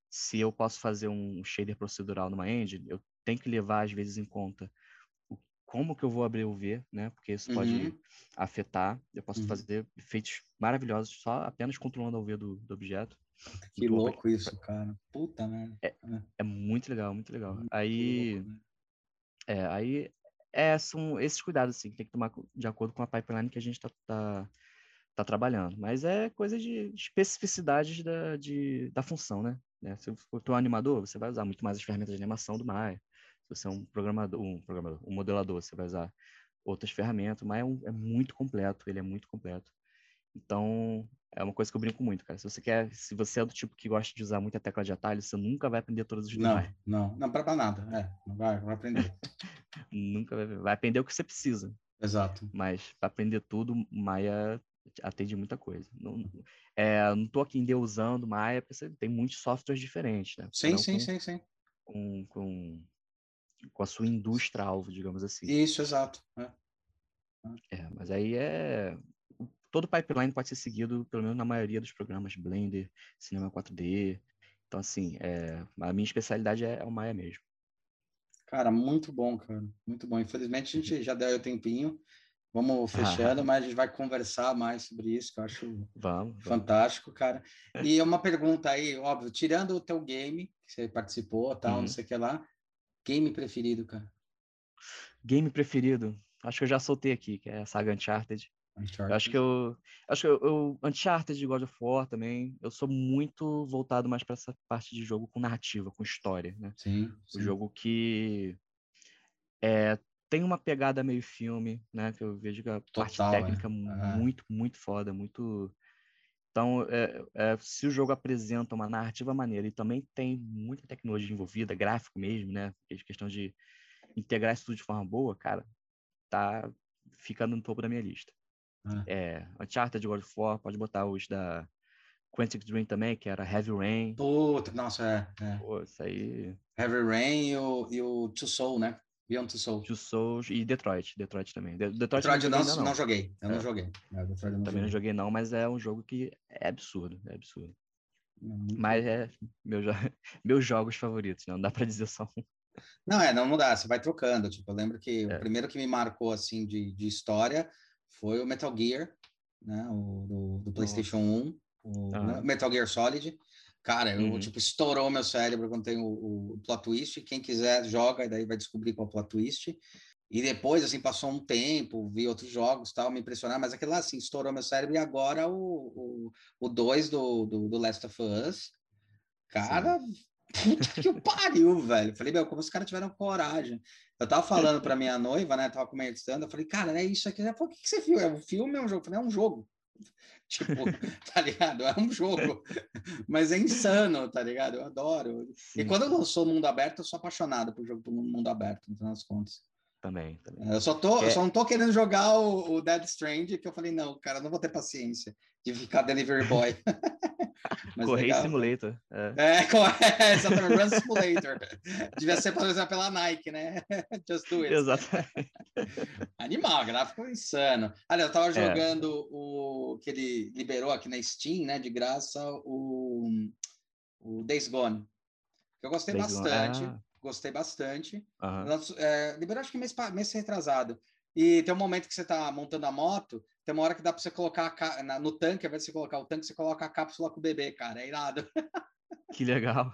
Se eu posso fazer um shader procedural numa engine, eu tenho que levar, às vezes, em conta o, como que eu vou abrir o V, né? Porque isso uhum. pode afetar. Eu posso uhum. fazer efeitos maravilhosos só apenas controlando o V do, do objeto. Que muito louco isso, cara. Puta merda. É, é, é muito legal, muito legal. Muito aí... Louco, né? É, aí é, são esses cuidados assim, que tem que tomar de acordo com a pipeline que a gente está tá, tá trabalhando. Mas é coisa de especificidades da, de, da função, né? É, se for um animador, você vai usar muito mais as ferramentas de animação do Maya. Se você é um programador, um, programador, um modelador, você vai usar outras ferramentas. O Maya é, um, é muito completo, ele é muito completo. Então, é uma coisa que eu brinco muito, cara. Se você quer, se você é do tipo que gosta de usar muita tecla de atalho, você nunca vai aprender todos os Não, não, não para nada. É, não vai, vai aprender. nunca vai, vai aprender o que você precisa. Exato. Mas para aprender tudo, Maia atende muita coisa. Não, é, não tô aqui usando Maia, porque tem muitos softwares diferentes, né? Sim, sim, com, sim, sim. Com, com, com a sua indústria alvo, digamos assim. Isso, exato. É. É, mas aí é todo pipeline pode ser seguido, pelo menos na maioria dos programas, Blender, Cinema 4D. Então, assim, é, a minha especialidade é, é o Maya mesmo. Cara, muito bom, cara. Muito bom. Infelizmente, a gente já deu o tempinho. Vamos fechando, ah. mas a gente vai conversar mais sobre isso, que eu acho vamos, fantástico, vamos. cara. E uma pergunta aí, óbvio, tirando o teu game, que você participou, tal, uhum. não sei o que lá, game preferido, cara? Game preferido? Acho que eu já soltei aqui, que é a saga Uncharted. Uncharted. Eu acho que eu. Acho que eu, eu. Uncharted de God of War também. Eu sou muito voltado mais para essa parte de jogo com narrativa, com história, né? Sim. sim. O jogo que. É, tem uma pegada meio filme, né? Que eu vejo que a Total, parte técnica é. muito, muito foda, muito. Então, é, é, se o jogo apresenta uma narrativa maneira e também tem muita tecnologia envolvida, gráfico mesmo, né? Questão de integrar isso tudo de forma boa, cara, tá ficando no topo da minha lista. Ah. É, Uncharted God of War, pode botar os da Quantic Dream também, que era Heavy Rain. Puta, nossa, é. é. Pô, isso aí. Heavy Rain e o, e o Two Soul, né? Beyond Two Soul. Two Souls e Detroit. Detroit também. Detroit, Detroit não, não, não, joguei. Eu é. não joguei. É, não também joguei. não joguei, não, mas é um jogo que é absurdo. É absurdo. mas é meu, meus jogos favoritos, não dá pra dizer só um. Não, é, não, não dá, você vai trocando. Tipo, eu lembro que é. o primeiro que me marcou, assim, de, de história foi o Metal Gear, né? O do, do PlayStation 1 o ah. Metal Gear Solid. Cara, eu, uhum. tipo, estourou meu cérebro quando tem o, o, plot twist. Quem quiser, joga, e daí vai descobrir qual é o plot twist. E depois, assim, passou um tempo, vi outros jogos, tal, me impressionar, mas aquele lá, assim, estourou meu cérebro. E agora o 2 do, do, do, Last of Us. Cara, Sim. puta que o pariu, velho. Falei, meu, como os caras tiveram coragem. Eu tava falando pra minha noiva, né, tava comentando, eu falei, cara, é isso aqui. Ela falou, o que, que você viu? É um filme ou é um jogo? Eu falei, é um jogo. Tipo, tá ligado? É um jogo, mas é insano, tá ligado? Eu adoro. Sim. E quando lançou o Mundo Aberto, eu sou apaixonado por jogo do Mundo Aberto, no final das contas. Também, também. Eu só, tô, é. só não tô querendo jogar o, o Dead Strange, que eu falei, não, cara, não vou ter paciência de ficar delivery boy. Correio legal. Simulator. É, é, é exatamente, Run Simulator. Devia ser, exemplo, pela Nike, né? Just do it. Exatamente. Animal, gráfico insano. Olha, eu tava é. jogando é. o que ele liberou aqui na Steam, né, de graça, o, o Days Gone. Que eu gostei Days bastante. Ah. Gostei bastante. Uhum. É, liberou acho que mês, mês retrasado. E tem um momento que você está montando a moto, tem uma hora que dá para você colocar na, no tanque, ao invés de você colocar o tanque, você coloca a cápsula com o bebê, cara. É irado. Que legal.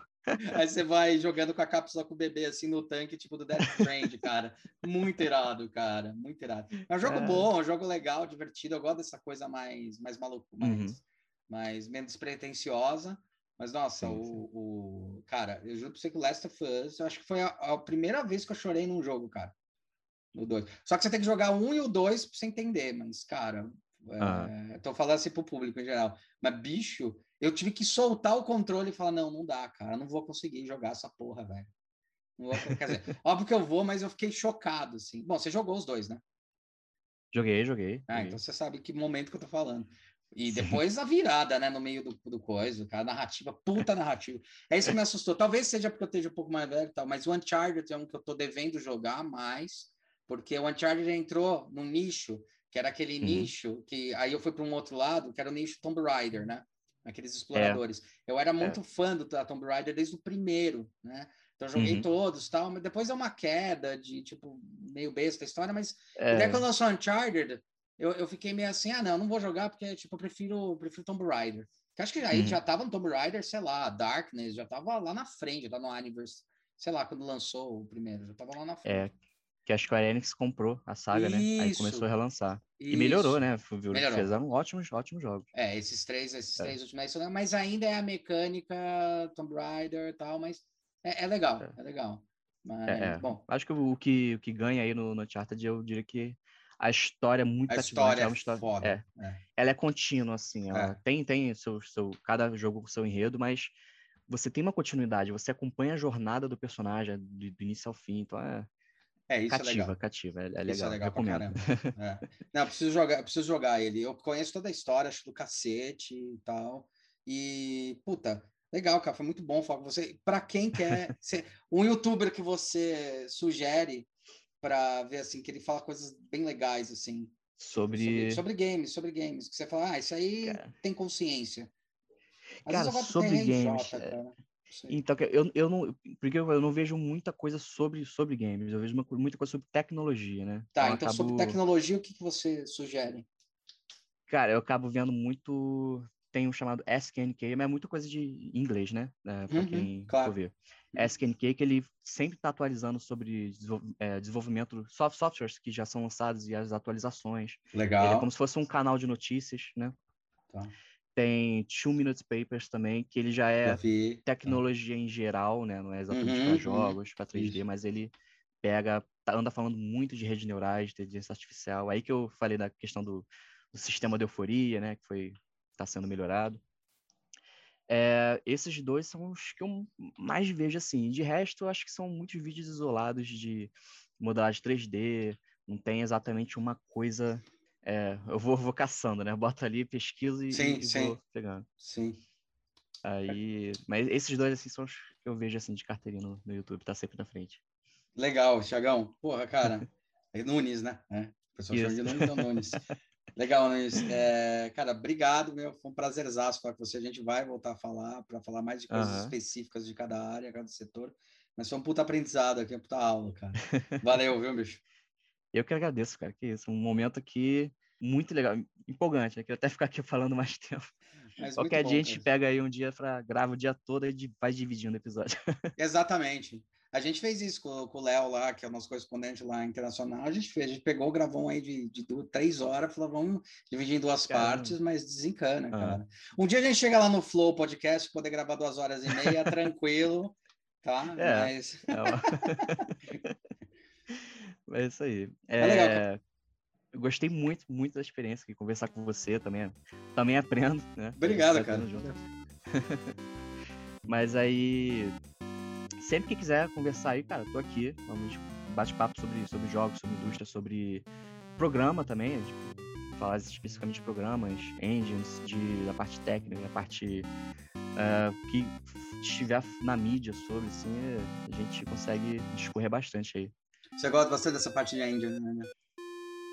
Aí você vai jogando com a cápsula com o bebê assim no tanque, tipo do Death Strand, cara. Muito irado, cara. Muito irado. É um jogo é... bom, é um jogo legal, divertido. Eu gosto dessa coisa mais, mais maluco, mais, uhum. mais menos pretensiosa. Mas, nossa, sim, o, sim. o. Cara, eu juro pra você que o Last of Us, eu acho que foi a, a primeira vez que eu chorei num jogo, cara no 2. Só que você tem que jogar um e o 2 pra você entender, mas, cara, é, tô falando assim pro público em geral. Mas, bicho, eu tive que soltar o controle e falar: não, não dá, cara, não vou conseguir jogar essa porra, velho. Quer dizer, óbvio que eu vou, mas eu fiquei chocado, assim. Bom, você jogou os dois, né? Joguei, joguei. Ah, então você sabe que momento que eu tô falando. E depois a virada, né, no meio do, do coisa, cara, a narrativa, puta narrativa. É isso que me assustou. Talvez seja porque eu esteja um pouco mais velho e tal, mas o Uncharted é um que eu tô devendo jogar mais porque o Uncharted entrou num nicho, que era aquele uhum. nicho, que aí eu fui para um outro lado, que era o nicho Tomb Raider, né? Aqueles exploradores. É. Eu era muito é. fã do da Tomb Raider desde o primeiro, né? Então joguei uhum. todos tal, mas depois é uma queda de, tipo, meio besta a história, mas é. até quando lançou Uncharted, eu, eu fiquei meio assim, ah, não, não vou jogar porque, tipo, eu prefiro, prefiro Tomb Raider. Que acho que aí uhum. já tava no Tomb Raider, sei lá, Darkness, já tava lá na frente, lá no Universe, sei lá, quando lançou o primeiro, já tava lá na frente. É, que a Square Enix comprou a saga, isso, né? Aí começou a relançar. Isso. E melhorou, né? Melhorou. Fizeram ótimos, ótimos jogos. É, esses três, esses é. três últimos, mas ainda é a mecânica Tomb Raider e tal, mas é, é legal, é, é legal. Mas, é, é. bom. Acho que o, que o que ganha aí no, no Uncharted, eu diria que a história é muito a história é uma história, foda. É. é. Ela é contínua, assim. Ela tem, tem seu, seu, cada jogo com seu enredo, mas você tem uma continuidade, você acompanha a jornada do personagem do, do início ao fim, então é, é, isso cativa, é legal. Cativa, é, é legal. Isso é legal Recomendo. pra caramba. É. Não, preciso jogar, preciso jogar ele. Eu conheço toda a história, acho do cacete e tal. E, puta, legal, cara, foi muito bom falar com você. Para quem quer ser um youtuber que você sugere para ver assim que ele fala coisas bem legais assim sobre sobre, sobre games, sobre games, que você fala, ah, isso aí cara. tem consciência. Às cara, sobre games, é cara. Então, eu, eu não, porque eu não vejo muita coisa sobre, sobre games, eu vejo uma, muita coisa sobre tecnologia, né? Tá, então, então acabo... sobre tecnologia, o que, que você sugere? Cara, eu acabo vendo muito. Tem um chamado SKNK, mas é muita coisa de inglês, né? É, para uhum, quem claro. for ver. Uhum. SKNK, que ele sempre está atualizando sobre é, desenvolvimento, soft softwares que já são lançados e as atualizações. Legal. Ele é como se fosse um canal de notícias, né? Tá. Tem Two Minutes Papers também, que ele já é tecnologia em geral, né? Não é exatamente uhum, para uhum. jogos, para 3D, isso. mas ele pega, tá, anda falando muito de redes neurais, de inteligência artificial. Aí que eu falei da questão do, do sistema de euforia, né? Que foi está sendo melhorado. É, esses dois são os que eu mais vejo assim. De resto, eu acho que são muitos vídeos isolados de modelagem 3D, não tem exatamente uma coisa. É, eu vou, vou caçando, né? Boto ali, pesquiso e, sim, e sim. vou pegando. Sim. Aí, mas esses dois assim são os que eu vejo assim de carteirinha no, no YouTube, tá sempre na frente. Legal, Thiagão. Porra, cara. É Nunes, né? É. O pessoal chama de Nunes, então Nunes. Legal, Nunes. É, cara, obrigado, meu. Foi um prazerzaço falar com você. A gente vai voltar a falar para falar mais de coisas Aham. específicas de cada área, cada setor. Mas foi um puta aprendizado aqui, uma puta aula, cara. Valeu, viu, bicho? Eu que agradeço, cara, que isso, um momento aqui muito legal, empolgante, né? Queria até ficar aqui falando mais tempo. Mas Qualquer muito dia a bom, gente cara. pega aí um dia para grava o dia todo e vai dividindo o episódio. Exatamente. A gente fez isso com, com o Léo lá, que é o nosso correspondente lá internacional. A gente fez, a gente pegou, gravou um aí de, de duas, três horas, falou, vamos dividir em duas Caramba. partes, mas desencana, Ah. cara. Um dia a gente chega lá no Flow Podcast, poder gravar duas horas e meia, tranquilo, tá? É. Mas É. Mas é isso aí. É legal, É, Eu gostei muito, muito da experiência aqui, conversar com você também. Também aprendo, né? Obrigado, cara. Mas aí, sempre que quiser conversar aí, cara, tô aqui. Vamos bate papo sobre, sobre jogos, sobre indústria, sobre programa também. Tipo, falar especificamente de programas, engines, de, da parte técnica, da parte eh, que estiver na mídia sobre, assim, a gente consegue discorrer bastante aí. você gosta bastante dessa parte de engine, né?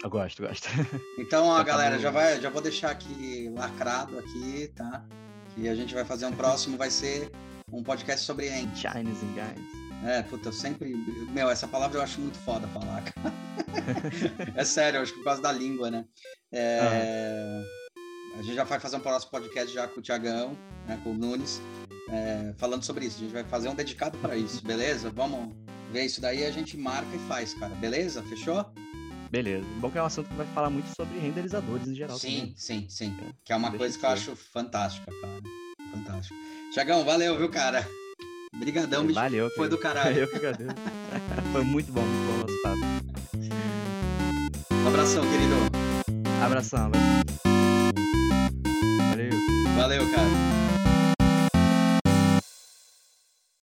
Eu gosto, gosto. Então, ó, galera, já, vai, já vou deixar aqui lacrado aqui, tá? E a gente vai fazer um próximo, vai ser um podcast sobre. Chinese and guys. É, puta, eu sempre. Meu, essa palavra eu acho muito foda falar, cara. é sério, eu acho que por causa da língua, né? É, A gente já vai fazer um próximo podcast já com o Tiagão, né, com o Nunes, é, falando sobre isso. A gente vai fazer um dedicado para isso, beleza? Vamos ver isso daí, a gente marca e faz, cara. Beleza? Fechou? Beleza. Bom que é um assunto que vai falar muito sobre renderizadores em geral Sim, também. sim, sim. Que é uma Deixa coisa que eu eu acho fantástica, cara. Fantástico. Tiagão, valeu, viu, cara? Obrigadão, bicho. Valeu. Foi do cara. caralho. Eu que agradeço. Foi muito bom, muito bom o nosso papo. Um abração, querido. Abração, abração. Valeu. Valeu, cara.